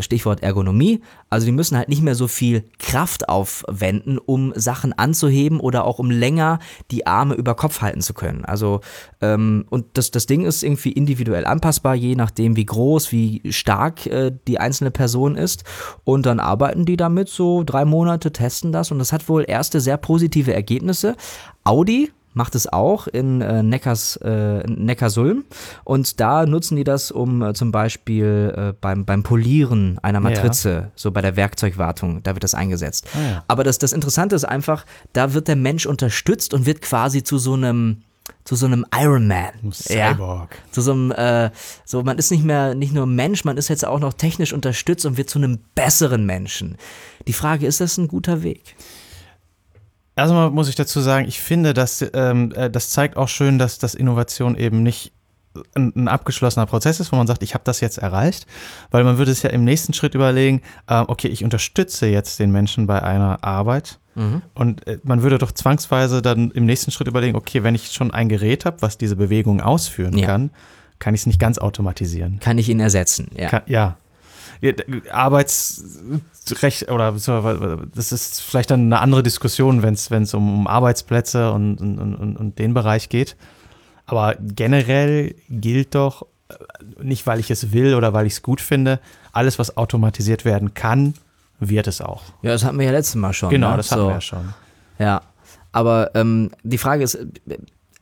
Stichwort Ergonomie. Also die müssen halt nicht mehr so viel Kraft aufwenden, um Sachen anzuheben oder auch um länger die Arme über Kopf halten zu können. Also ähm, und das, das Ding ist irgendwie individuell anpassbar, je nachdem wie groß, wie stark äh, die einzelne Person ist. Und dann arbeiten die damit so drei Monate, testen das und das hat wohl erste sehr positive Ergebnisse. Audi macht es auch in äh, Neckars, äh, Neckarsulm. Und da nutzen die das, um äh, zum Beispiel äh, beim, beim Polieren einer Matrize, ja. so bei der Werkzeugwartung, da wird das eingesetzt. Ah, ja. Aber das, das Interessante ist einfach, da wird der Mensch unterstützt und wird quasi zu so einem zu so einem Iron Man. Cyborg. Ja, zu so einem, äh, so man ist nicht mehr nicht nur Mensch, man ist jetzt auch noch technisch unterstützt und wird zu einem besseren Menschen. Die Frage, ist das ein guter Weg? Erstmal muss ich dazu sagen, ich finde, dass ähm, äh, das zeigt auch schön, dass das Innovation eben nicht ein, ein abgeschlossener Prozess ist, wo man sagt, ich habe das jetzt erreicht, weil man würde es ja im nächsten Schritt überlegen, äh, okay, ich unterstütze jetzt den Menschen bei einer Arbeit mhm. und äh, man würde doch zwangsweise dann im nächsten Schritt überlegen, okay, wenn ich schon ein Gerät habe, was diese Bewegung ausführen ja. kann, kann ich es nicht ganz automatisieren. Kann ich ihn ersetzen, ja. Kann, ja. Arbeitsrecht oder das ist vielleicht dann eine andere Diskussion, wenn es um, um Arbeitsplätze und, und, und, und den Bereich geht. Aber generell gilt doch, äh, nicht weil ich es will oder weil ich es gut finde, alles, was automatisiert werden kann, wird es auch. Ja, das hatten wir ja letztes Mal schon. Genau, ne? das hatten so. wir ja schon. Ja, aber ähm, die Frage ist,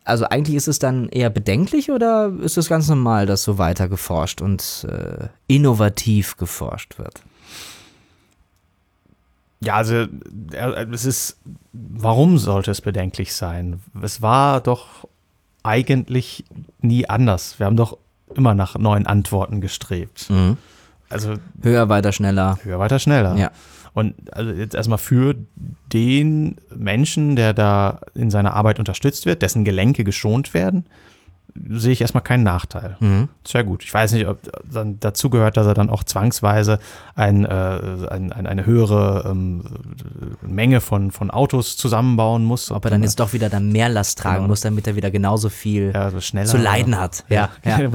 also eigentlich ist es dann eher bedenklich oder ist es ganz normal, dass so weiter geforscht und äh, innovativ geforscht wird? Ja, also äh, es ist, warum sollte es bedenklich sein? Es war doch eigentlich nie anders. Wir haben doch immer nach neuen Antworten gestrebt. Mhm. Also höher, weiter, schneller. Höher, weiter, schneller. Ja. Und also jetzt erstmal für den Menschen, der da in seiner Arbeit unterstützt wird, dessen Gelenke geschont werden, sehe ich erstmal keinen Nachteil. Mhm. Sehr gut. Ich weiß nicht, ob dann dazu gehört, dass er dann auch zwangsweise ein, äh, ein, ein, eine höhere ähm, Menge von, von Autos zusammenbauen muss. Ob er dann jetzt doch wieder dann mehr Last tragen genau. muss, damit er wieder genauso viel ja, also zu leiden hat. Ja, ja. ja.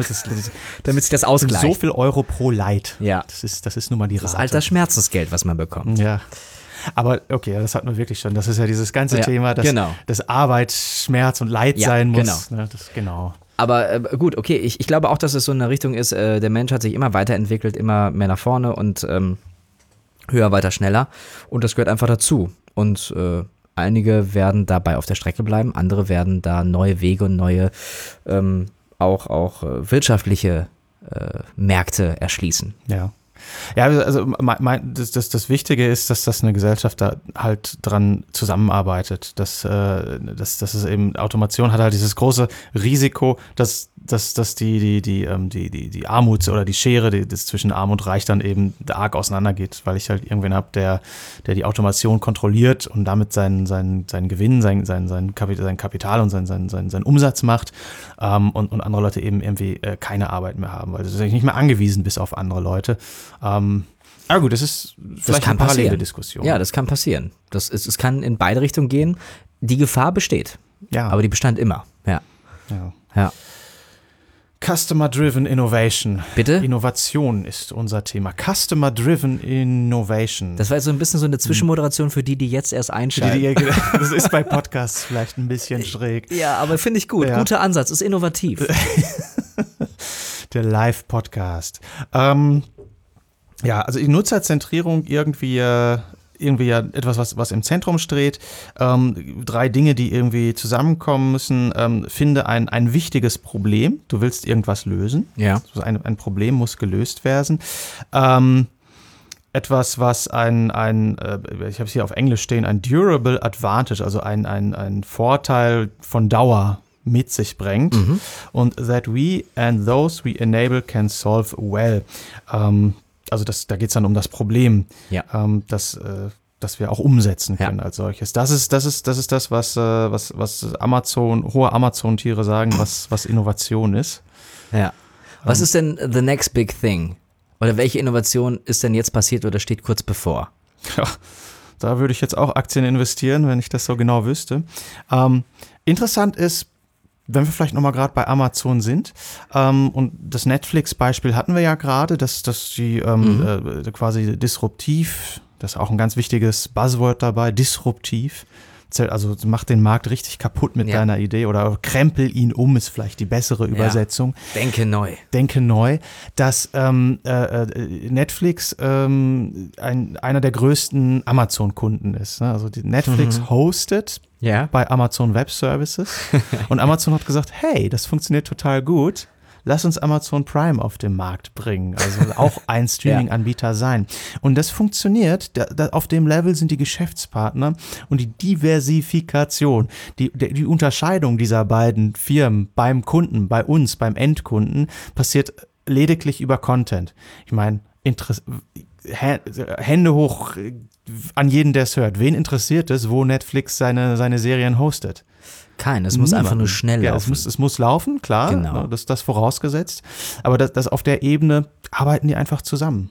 damit sich das ausgleicht. So viel Euro pro Leid. Ja. Das ist, das ist nun mal die Rate. Das alter Schmerzensgeld, was man bekommt. Ja. Aber okay, das hat man wirklich schon. Das ist ja dieses ganze ja, Thema, dass, genau. dass Arbeit Schmerz und Leid ja, sein muss. Genau. Ne, das, genau. Aber äh, gut, okay, ich, ich glaube auch, dass es so eine Richtung ist, äh, der Mensch hat sich immer weiterentwickelt, immer mehr nach vorne und ähm, höher, weiter, schneller. Und das gehört einfach dazu. Und äh, einige werden dabei auf der Strecke bleiben, andere werden da neue Wege und neue ähm, auch, auch äh, wirtschaftliche äh, Märkte erschließen. Ja. Ja, also mein, das, das, das Wichtige ist, dass das eine Gesellschaft da halt dran zusammenarbeitet. Dass, äh, dass, dass es eben Automation hat halt dieses große Risiko, dass dass, dass die, die, die, ähm, die, die, die Armut oder die Schere die, das zwischen Arm und Reich dann eben arg auseinandergeht, weil ich halt irgendwen habe, der, der die Automation kontrolliert und damit seinen, seinen, seinen Gewinn, sein, sein, sein, Kapital, sein Kapital und seinen, seinen, seinen, seinen Umsatz macht ähm, und, und andere Leute eben irgendwie äh, keine Arbeit mehr haben, weil sie sind nicht mehr angewiesen bis auf andere Leute. Ähm, aber gut, das ist vielleicht das kann eine parallele passieren. Diskussion. Ja, das kann passieren. Das ist, es kann in beide Richtungen gehen. Die Gefahr besteht. Ja. Aber die bestand immer. Ja. Ja. ja. Customer-Driven Innovation. Bitte? Innovation ist unser Thema. Customer-Driven Innovation. Das war jetzt so ein bisschen so eine Zwischenmoderation für die, die jetzt erst einschalten. Die, die, das ist bei Podcasts vielleicht ein bisschen schräg. Ja, aber finde ich gut. Ja. Guter Ansatz, ist innovativ. Der Live-Podcast. Ähm, ja, also die Nutzerzentrierung irgendwie äh, irgendwie ja etwas, was, was im Zentrum steht. Ähm, drei Dinge, die irgendwie zusammenkommen müssen. Ähm, finde ein, ein wichtiges Problem. Du willst irgendwas lösen. Ja. Also ein, ein Problem muss gelöst werden. Ähm, etwas, was ein, ein äh, ich habe es hier auf Englisch stehen, ein Durable Advantage, also ein, ein, ein Vorteil von Dauer mit sich bringt. Mhm. Und that we and those we enable can solve well. Ähm, also das, da geht es dann um das Problem, ja. ähm, das, äh, das wir auch umsetzen können ja. als solches. Das ist, das ist, das ist das, was, äh, was, was Amazon, hohe Amazon-Tiere sagen, was, was Innovation ist. Ja. Was ähm, ist denn the next big thing? Oder welche Innovation ist denn jetzt passiert oder steht kurz bevor? Ja, da würde ich jetzt auch Aktien investieren, wenn ich das so genau wüsste. Ähm, interessant ist, wenn wir vielleicht nochmal gerade bei Amazon sind, ähm, und das Netflix-Beispiel hatten wir ja gerade, dass, dass die ähm, mhm. äh, quasi disruptiv, das ist auch ein ganz wichtiges Buzzword dabei, disruptiv, also macht den Markt richtig kaputt mit ja. deiner Idee oder krempel ihn um, ist vielleicht die bessere Übersetzung. Ja. Denke neu. Denke neu, dass ähm, äh, äh Netflix ähm, ein, einer der größten Amazon-Kunden ist. Ne? Also Netflix mhm. hostet ja. bei Amazon Web Services und Amazon hat gesagt, hey, das funktioniert total gut lass uns Amazon Prime auf den Markt bringen. Also auch ein Streaming-Anbieter sein. Und das funktioniert. Da, da, auf dem Level sind die Geschäftspartner und die Diversifikation, die, die Unterscheidung dieser beiden Firmen beim Kunden, bei uns, beim Endkunden, passiert lediglich über Content. Ich meine, Hände hoch an jeden, der es hört. Wen interessiert es, wo Netflix seine, seine Serien hostet? Kein, es muss Niemanden. einfach nur schnell ja, laufen. Es muss, es muss laufen, klar, genau. das ist das vorausgesetzt. Aber das, das auf der Ebene arbeiten die einfach zusammen.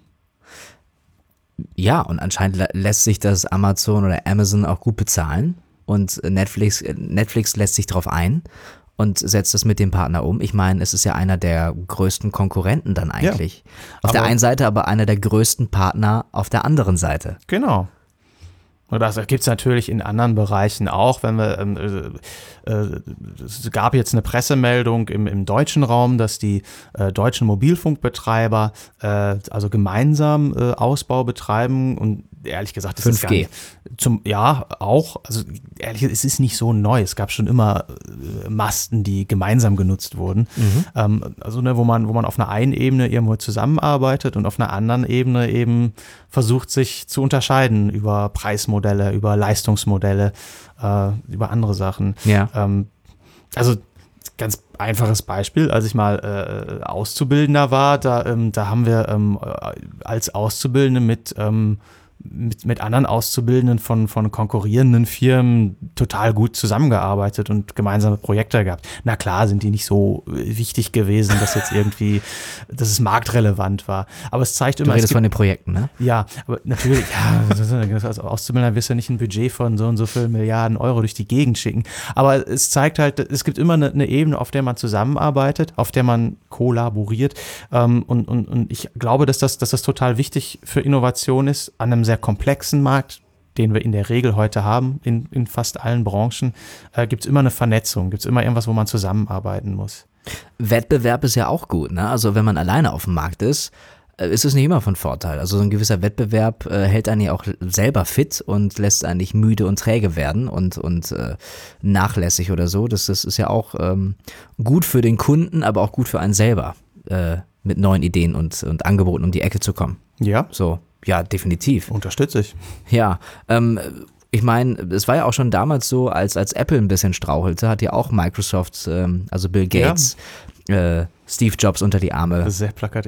Ja, und anscheinend lässt sich das Amazon oder Amazon auch gut bezahlen. Und Netflix, Netflix lässt sich darauf ein und setzt das mit dem Partner um. Ich meine, es ist ja einer der größten Konkurrenten dann eigentlich. Ja, auf der einen Seite aber einer der größten Partner auf der anderen Seite. Genau. Das gibt es natürlich in anderen Bereichen auch, wenn wir, ähm, äh, äh, es gab jetzt eine Pressemeldung im, im deutschen Raum, dass die äh, deutschen Mobilfunkbetreiber äh, also gemeinsam äh, Ausbau betreiben und ehrlich gesagt, das 5G. ist gar nicht, zum, ja, auch, also ehrlich, es ist nicht so neu. Es gab schon immer äh, Masten, die gemeinsam genutzt wurden. Mhm. Ähm, also, ne, wo man, wo man auf einer einen Ebene irgendwo zusammenarbeitet und auf einer anderen Ebene eben versucht, sich zu unterscheiden über Preismodelle, über Leistungsmodelle, äh, über andere Sachen. Ja. Ähm, also ganz einfaches Beispiel, als ich mal äh, Auszubildender war, da, ähm, da haben wir ähm, als Auszubildende mit ähm, mit, mit anderen Auszubildenden von, von konkurrierenden Firmen total gut zusammengearbeitet und gemeinsame Projekte gehabt. Na klar, sind die nicht so wichtig gewesen, dass jetzt irgendwie, dass es marktrelevant war. Aber es zeigt immer. Du redest von den Projekten, ne? Ja, aber natürlich, ja, als Auszubildender wirst du nicht ein Budget von so und so vielen Milliarden Euro durch die Gegend schicken. Aber es zeigt halt, es gibt immer eine, eine Ebene, auf der man zusammenarbeitet, auf der man kollaboriert. Ähm, und, und, und ich glaube, dass das, dass das total wichtig für Innovation ist, an einem sehr komplexen Markt, den wir in der Regel heute haben, in, in fast allen Branchen, äh, gibt es immer eine Vernetzung, gibt es immer irgendwas, wo man zusammenarbeiten muss. Wettbewerb ist ja auch gut, ne? Also wenn man alleine auf dem Markt ist, äh, ist es nicht immer von Vorteil. Also so ein gewisser Wettbewerb äh, hält einen ja auch selber fit und lässt einen nicht müde und träge werden und, und äh, nachlässig oder so. Das, das ist ja auch ähm, gut für den Kunden, aber auch gut für einen selber, äh, mit neuen Ideen und, und Angeboten um die Ecke zu kommen. Ja. So. Ja, definitiv. Unterstütze ich. Ja, ähm, ich meine, es war ja auch schon damals so, als, als Apple ein bisschen strauchelte, hat ja auch Microsoft, ähm, also Bill Gates, ja. äh, Steve Jobs unter die Arme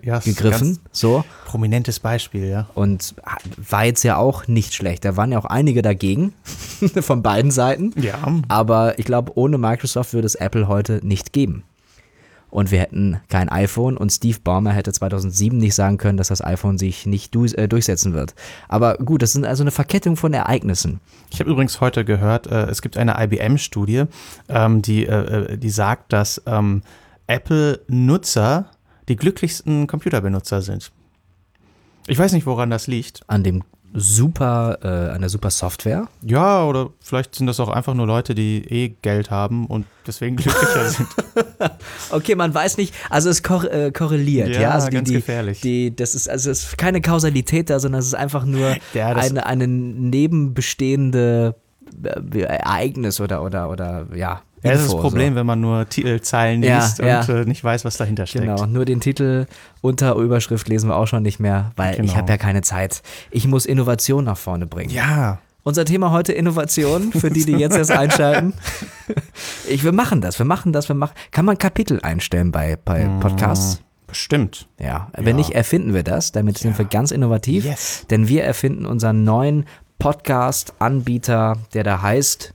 ja, gegriffen. So. Prominentes Beispiel, ja. Und war jetzt ja auch nicht schlecht. Da waren ja auch einige dagegen, von beiden Seiten. Ja. Aber ich glaube, ohne Microsoft würde es Apple heute nicht geben und wir hätten kein iPhone und Steve Ballmer hätte 2007 nicht sagen können, dass das iPhone sich nicht du äh, durchsetzen wird. Aber gut, das sind also eine Verkettung von Ereignissen. Ich habe übrigens heute gehört, äh, es gibt eine IBM-Studie, ähm, die, äh, äh, die sagt, dass ähm, Apple-Nutzer die glücklichsten Computerbenutzer sind. Ich weiß nicht, woran das liegt. An dem super, äh, eine super Software. Ja, oder vielleicht sind das auch einfach nur Leute, die eh Geld haben und deswegen glücklicher sind. okay, man weiß nicht, also es kor äh, korreliert, ja, ja? Also ganz die, gefährlich. Die, das ist also es ist keine Kausalität da, sondern es ist einfach nur ja, eine, eine nebenbestehende äh, Ereignis oder oder oder ja Ja, das ist Info, das Problem, so. wenn man nur Titelzeilen Ja, liest ja. und äh, nicht weiß, was dahinter steckt. Genau, nur den Titel unter Überschrift lesen wir auch schon nicht mehr, weil ich Genau. habe ja keine Zeit. Ich muss Innovation nach vorne bringen. Ja, Unser Thema heute Innovation, für die, die jetzt erst einschalten. Ich, wir machen das, wir machen das, wir machen. Kann man Kapitel einstellen bei, bei Podcasts? bestimmt. Ja. Wenn. Ja. nicht, erfinden wir das. Damit sind wir ganz innovativ. Yes. Denn wir erfinden unseren neuen Podcast-Anbieter, der da heißt.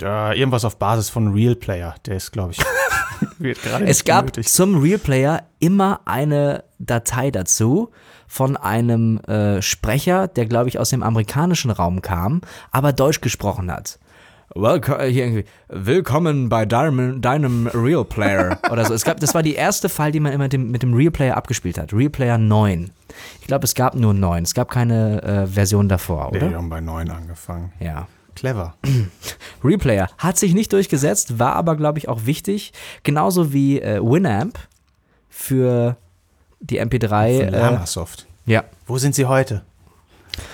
Ja, irgendwas auf Basis von Real Player, der ist, glaube ich, wird gerade Es gab benötigt. zum Real Player immer eine Datei dazu von einem äh, Sprecher, der glaube ich aus dem amerikanischen Raum kam, aber Deutsch gesprochen hat. Welcome, willkommen bei deinem, deinem Real Player oder so. Es gab, das war die erste Fall, die man immer mit dem, mit dem Real Player abgespielt hat. Real Player 9. Ich glaube, es gab nur 9. Es gab keine äh, Version davor, oder? wir haben bei 9 angefangen. Ja. Clever. Replayer hat sich nicht durchgesetzt, war aber, glaube ich, auch wichtig. Genauso wie äh, Winamp für die MP3. Von Äh, Lamasoft. ja. Wo sind sie heute?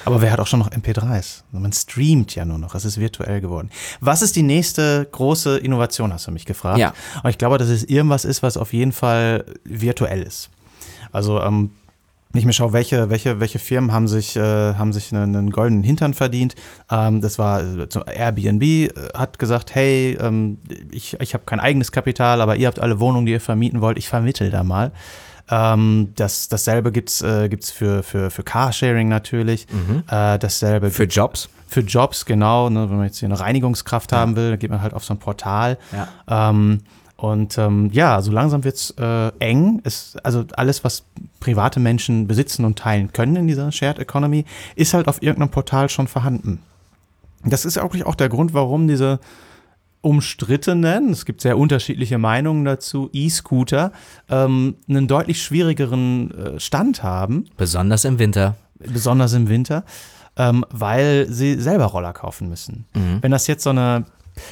Aber wer hat auch schon noch MP3s? Man streamt ja nur noch, es ist virtuell geworden. Was ist die nächste große Innovation, hast du mich gefragt? Ja. Und ich glaube, dass es irgendwas ist, was auf jeden Fall virtuell ist. Also, ähm, wenn ich mir schaue, welche, welche, welche Firmen haben sich, äh, haben sich einen, einen goldenen Hintern verdient. Ähm, das war äh, zum- Airbnb äh, hat gesagt, hey, ähm, ich, ich habe kein eigenes Kapital, aber ihr habt alle Wohnungen, die ihr vermieten wollt, ich vermittel da mal. Ähm, das, dasselbe gibt's äh, gibt's für, für, für Carsharing natürlich. Äh, dasselbe Für Jobs. für Jobs, genau. Ne, wenn man jetzt hier eine Reinigungskraft haben will, dann geht man halt auf so ein Portal. Ja. Ähm, und ähm, ja, so langsam wird's äh, eng. Es, also alles, was private Menschen besitzen und teilen können in dieser Shared Economy, ist halt auf irgendeinem Portal schon vorhanden. Das ist auch auch der Grund, warum diese umstrittenen, es gibt sehr unterschiedliche Meinungen dazu, E-Scooter ähm, einen deutlich schwierigeren äh, Stand haben Besonders im Winter. besonders im Winter, ähm, weil sie selber Roller kaufen müssen. Wenn das jetzt so eine,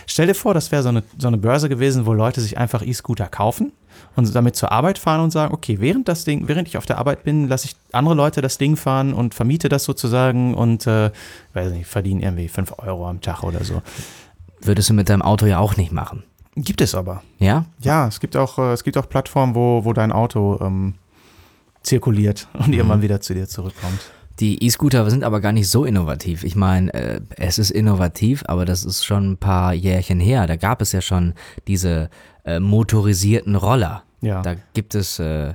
stell dir vor, das wäre so eine, so eine Börse gewesen, wo Leute sich einfach E-Scooter kaufen und damit zur Arbeit fahren und sagen, okay, während das Ding, während ich auf der Arbeit bin, lasse ich andere Leute das Ding fahren und vermiete das sozusagen und äh, weiß nicht, verdienen irgendwie 5 Euro am Tag oder so. Würdest du mit deinem Auto ja auch nicht machen. Gibt es aber. Ja? Ja, es gibt auch, äh, es gibt auch Plattformen, wo, wo dein Auto ähm, zirkuliert und irgendwann wieder zu dir zurückkommt. Die E-Scooter sind aber gar nicht so innovativ. Ich meine, äh, es ist innovativ, aber das ist schon ein paar Jährchen her. Da gab es ja schon diese äh, motorisierten Roller. Ja. Da gibt es äh,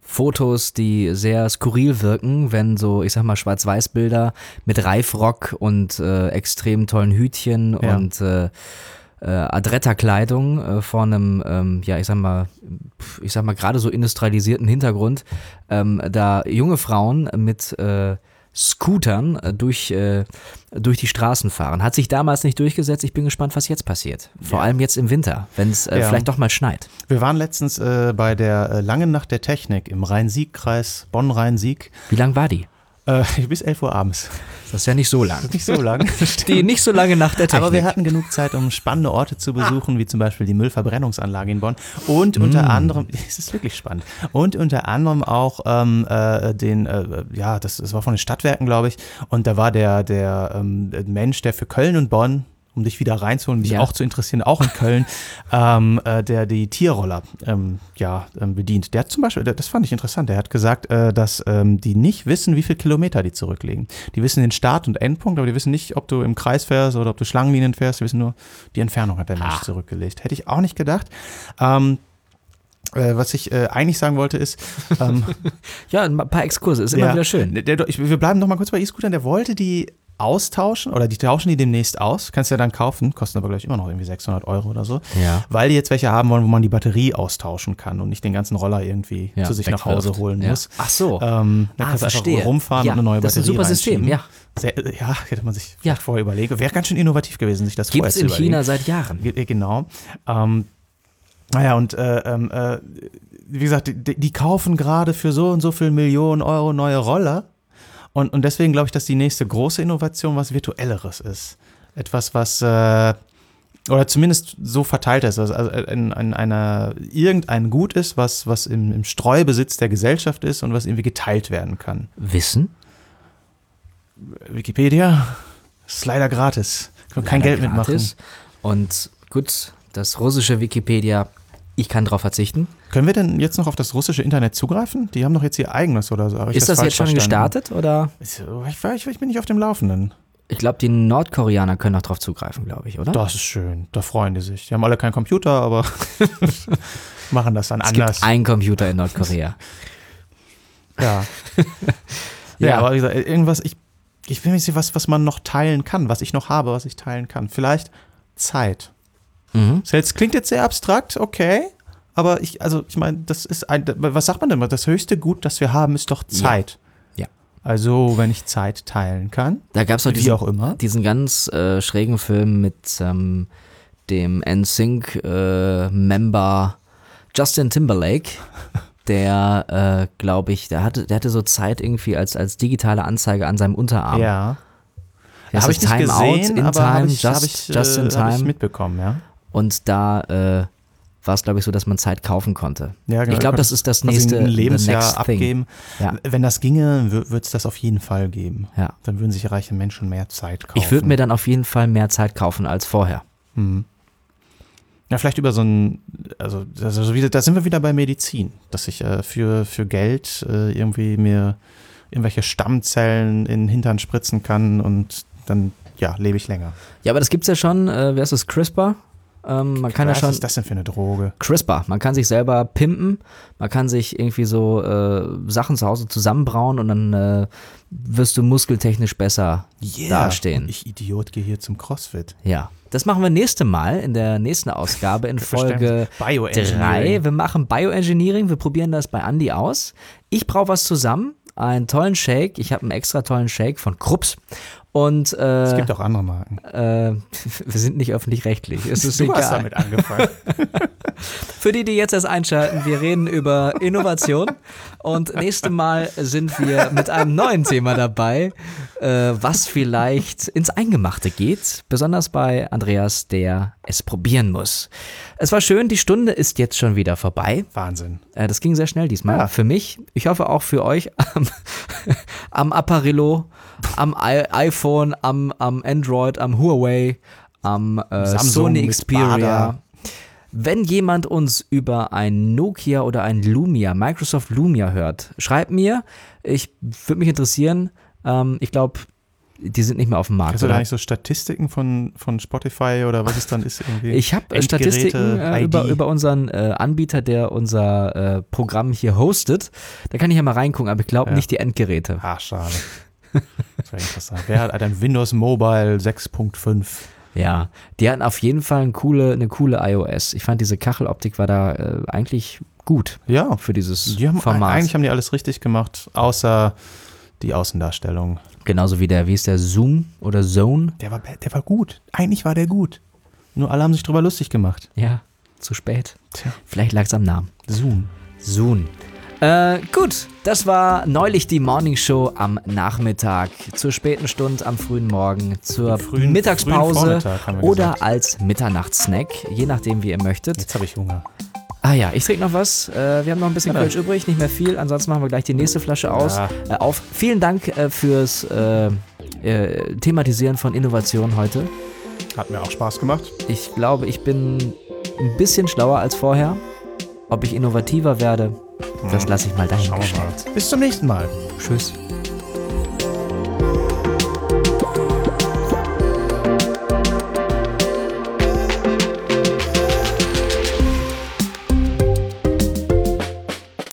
Fotos, die sehr skurril wirken, wenn so, ich sag mal, Schwarz-Weiß-Bilder mit Reifrock und äh, extrem tollen Hütchen Ja. und äh, Adretta-Kleidung äh, vor einem, ähm, ja, ich sag mal, ich sag mal, gerade so industrialisierten Hintergrund, ähm, da junge Frauen mit äh, Scootern äh, durch, äh, durch die Straßen fahren. Hat sich damals nicht durchgesetzt. Ich bin gespannt, was jetzt passiert. Vor allem jetzt im Winter, wenn es äh, Ja. vielleicht doch mal schneit. Wir waren letztens äh, bei der äh, Langen Nacht der Technik im Rhein-Sieg-Kreis, Bonn-Rhein-Sieg, Wie lang war die? Äh, bis 11 Uhr abends. Das ist ja nicht so lang. Nicht so lang. Die nicht so lange nach der Technik. Aber wir hatten genug Zeit, um spannende Orte zu besuchen, wie zum Beispiel die Müllverbrennungsanlage in Bonn. Und unter anderem, es ist wirklich spannend, und unter anderem auch ähm, äh, den, äh, ja, das, das war von den Stadtwerken, glaube ich. Und da war der, der ähm, Mensch, der für Köln und Bonn um dich wieder reinzuholen, mich Ja. auch zu interessieren, auch in Köln, ähm, äh, der die Tierroller ähm, ja, ähm, bedient. Der hat zum Beispiel, das fand ich interessant, der hat gesagt, äh, dass ähm, die nicht wissen, wie viele Kilometer die zurücklegen. Die wissen den Start- und Endpunkt, aber die wissen nicht, ob du im Kreis fährst oder ob du Schlangenlinien fährst. Die wissen nur, die Entfernung hat der Mensch zurückgelegt. Hätte ich auch nicht gedacht. Ähm, äh, was ich äh, eigentlich sagen wollte ist, ähm, ja, ein paar Exkurse, ist immer ja, wieder schön. Der, der, ich, wir bleiben noch mal kurz bei E-Scootern. Der wollte die austauschen oder die tauschen die demnächst aus. Kannst du ja dann kaufen, kosten aber gleich immer noch irgendwie 600 Euro oder so. Ja. Weil die jetzt welche haben wollen, wo man die Batterie austauschen kann und nicht den ganzen Roller irgendwie Ja, zu sich nach Hause holen Ja. muss. Ach so. Ähm, da Ah, kannst du einfach rumfahren Ja, und eine neue das ist ein Batterie super System, ja. Sehr, ja, hätte man sich vorher überlegen. Wäre ganz schön innovativ gewesen, sich das Gibt es vorher in zu überlegen. China seit Jahren. Ge- äh, Genau. Ähm, naja, und äh, ähm, äh, wie gesagt, die, die kaufen gerade für so und so viel Millionen Euro neue Roller. Und, und deswegen glaube ich, dass die nächste große Innovation was Virtuelleres ist. Etwas, was äh, oder zumindest so verteilt ist, also in, in einer irgendein Gut ist, was, was im, im Streubesitz der Gesellschaft ist und was irgendwie geteilt werden kann. Wissen? Wikipedia ist leider gratis. Kann kein Geld mitmachen. Und gut, das russische Wikipedia. Ich kann darauf verzichten. Können wir denn jetzt noch auf das russische Internet zugreifen? Die haben doch jetzt ihr eigenes oder so. Ist das, falsch jetzt schon verstanden? gestartet oder? Ich, ich, ich, bin nicht auf dem Laufenden. Ich glaube, die Nordkoreaner können auch drauf zugreifen, glaube ich, oder? Das ist schön. Da freuen die sich. Die haben alle keinen Computer, aber machen das dann es anders. gibt einen Computer in Nordkorea. Ja. ja. Ja. aber wie gesagt, irgendwas, ich, ich mir nicht sicher, was, was man noch teilen kann, was ich noch habe, was ich teilen kann. Vielleicht Zeit. Mhm. Das klingt jetzt sehr abstrakt, okay. Aber ich, also ich meine, das ist ein, was sagt man denn? Das höchste Gut, das wir haben, ist doch Zeit. Ja. Also, wenn ich Zeit teilen kann, Da gab es auch wie diesen, auch immer. diesen ganz äh, schrägen Film mit ähm, dem NSYNC-Member Justin Timberlake, der, äh, glaube ich, der hatte, der hatte so Zeit irgendwie als, als digitale Anzeige an seinem Unterarm. Ja. Habe ich nicht Time Out, gesehen, in aber Time, habe ich, just, ich, just in äh, ich Time. mitbekommen, ja. Und da äh, war es, glaube ich, so, dass man Zeit kaufen konnte. ja Ich glaube, das ist das nächste ein Lebensjahr abgeben. Ja. Wenn das ginge, würde es das auf jeden Fall geben. Ja. Dann würden sich reiche Menschen mehr Zeit kaufen. Ich würde mir dann auf jeden Fall mehr Zeit kaufen als vorher. Mhm. Ja, vielleicht über so ein, also, also da sind wir wieder bei Medizin, dass ich äh, für, für Geld äh, irgendwie mir irgendwelche Stammzellen in den Hintern spritzen kann und dann, ja, lebe ich länger. Ja, aber das gibt's ja schon. Äh, wer ist das? CRISPR? Ähm, man kann ja Was schon. ist das denn für eine Droge? CRISPR. Man kann sich selber pimpen, man kann sich irgendwie so äh, Sachen zu Hause zusammenbrauen und dann äh, wirst du muskeltechnisch besser dastehen. Und ich Idiot gehe hier zum CrossFit. Ja. Das machen wir nächste Mal in der nächsten Ausgabe in Folge Bioengineering. 3. Wir machen Bioengineering, wir probieren das bei Andy aus. Ich brauche was zusammen, einen tollen Shake. Ich habe einen extra tollen Shake von Krups. Und Es äh, gibt auch andere Marken. äh, wir sind nicht öffentlich-rechtlich. Es ist du egal. hast damit angefangen. Für die, die jetzt erst einschalten, wir reden über Innovation und nächste Mal sind wir mit einem neuen Thema dabei, was vielleicht ins Eingemachte geht, besonders bei Andreas, der es probieren muss. Es war schön, die Stunde ist jetzt schon wieder vorbei. Wahnsinn. Äh, das ging sehr schnell diesmal. Ja. Für mich, ich hoffe auch für euch am, am Apparillo, am I iPhone, am, am Android, am Huawei, am äh, Sony Xperia. Wenn jemand uns über ein Nokia oder ein Lumia, Microsoft Lumia hört, schreibt mir. Ich würde mich interessieren. Ähm, ich glaube, die sind nicht mehr auf dem Markt. Hast du da eigentlich so Statistiken von, von Spotify oder was es dann ist irgendwie? Ich habe Endgeräte, Statistiken äh, über, über unseren äh, Anbieter, der unser äh, Programm hier hostet. Da kann ich ja mal reingucken, aber ich glaube Ja. nicht die Endgeräte. Ah, schade. Das wäre interessant. Wer hat ein Windows Mobile 6.5? Ja, die hatten auf jeden Fall eine coole, eine coole iOS. Ich fand diese Kacheloptik war da äh, eigentlich gut Ja, für dieses die haben, Format. eigentlich haben die alles richtig gemacht, außer die Außendarstellung. Genauso wie der, wie ist der Zoom oder Zone? Der war, der war gut. Eigentlich war der gut. Nur alle haben sich drüber lustig gemacht. Ja, zu spät. Tja, Vielleicht lag es am Namen. Zoom. Zoom. Äh, gut, das war neulich die Morning Show am Nachmittag, zur späten Stunde am frühen Morgen, zur Frühen- frühen Mittagspause wir oder gesagt. als Mitternachtssnack, je nachdem, wie ihr möchtet. Jetzt habe ich Hunger. Ah ja, ich trinke noch was. Äh, wir haben noch ein bisschen Kölsch übrig, nicht mehr viel. Ansonsten machen wir gleich die nächste Flasche aus. Ja. Äh, auf. Vielen Dank äh, fürs äh, äh, Thematisieren von Innovation heute. Hat mir auch Spaß gemacht. Ich glaube, ich bin ein bisschen schlauer als vorher. Ob ich innovativer werde, das lasse ich mal dahingestellt. Bis zum nächsten Mal. Tschüss.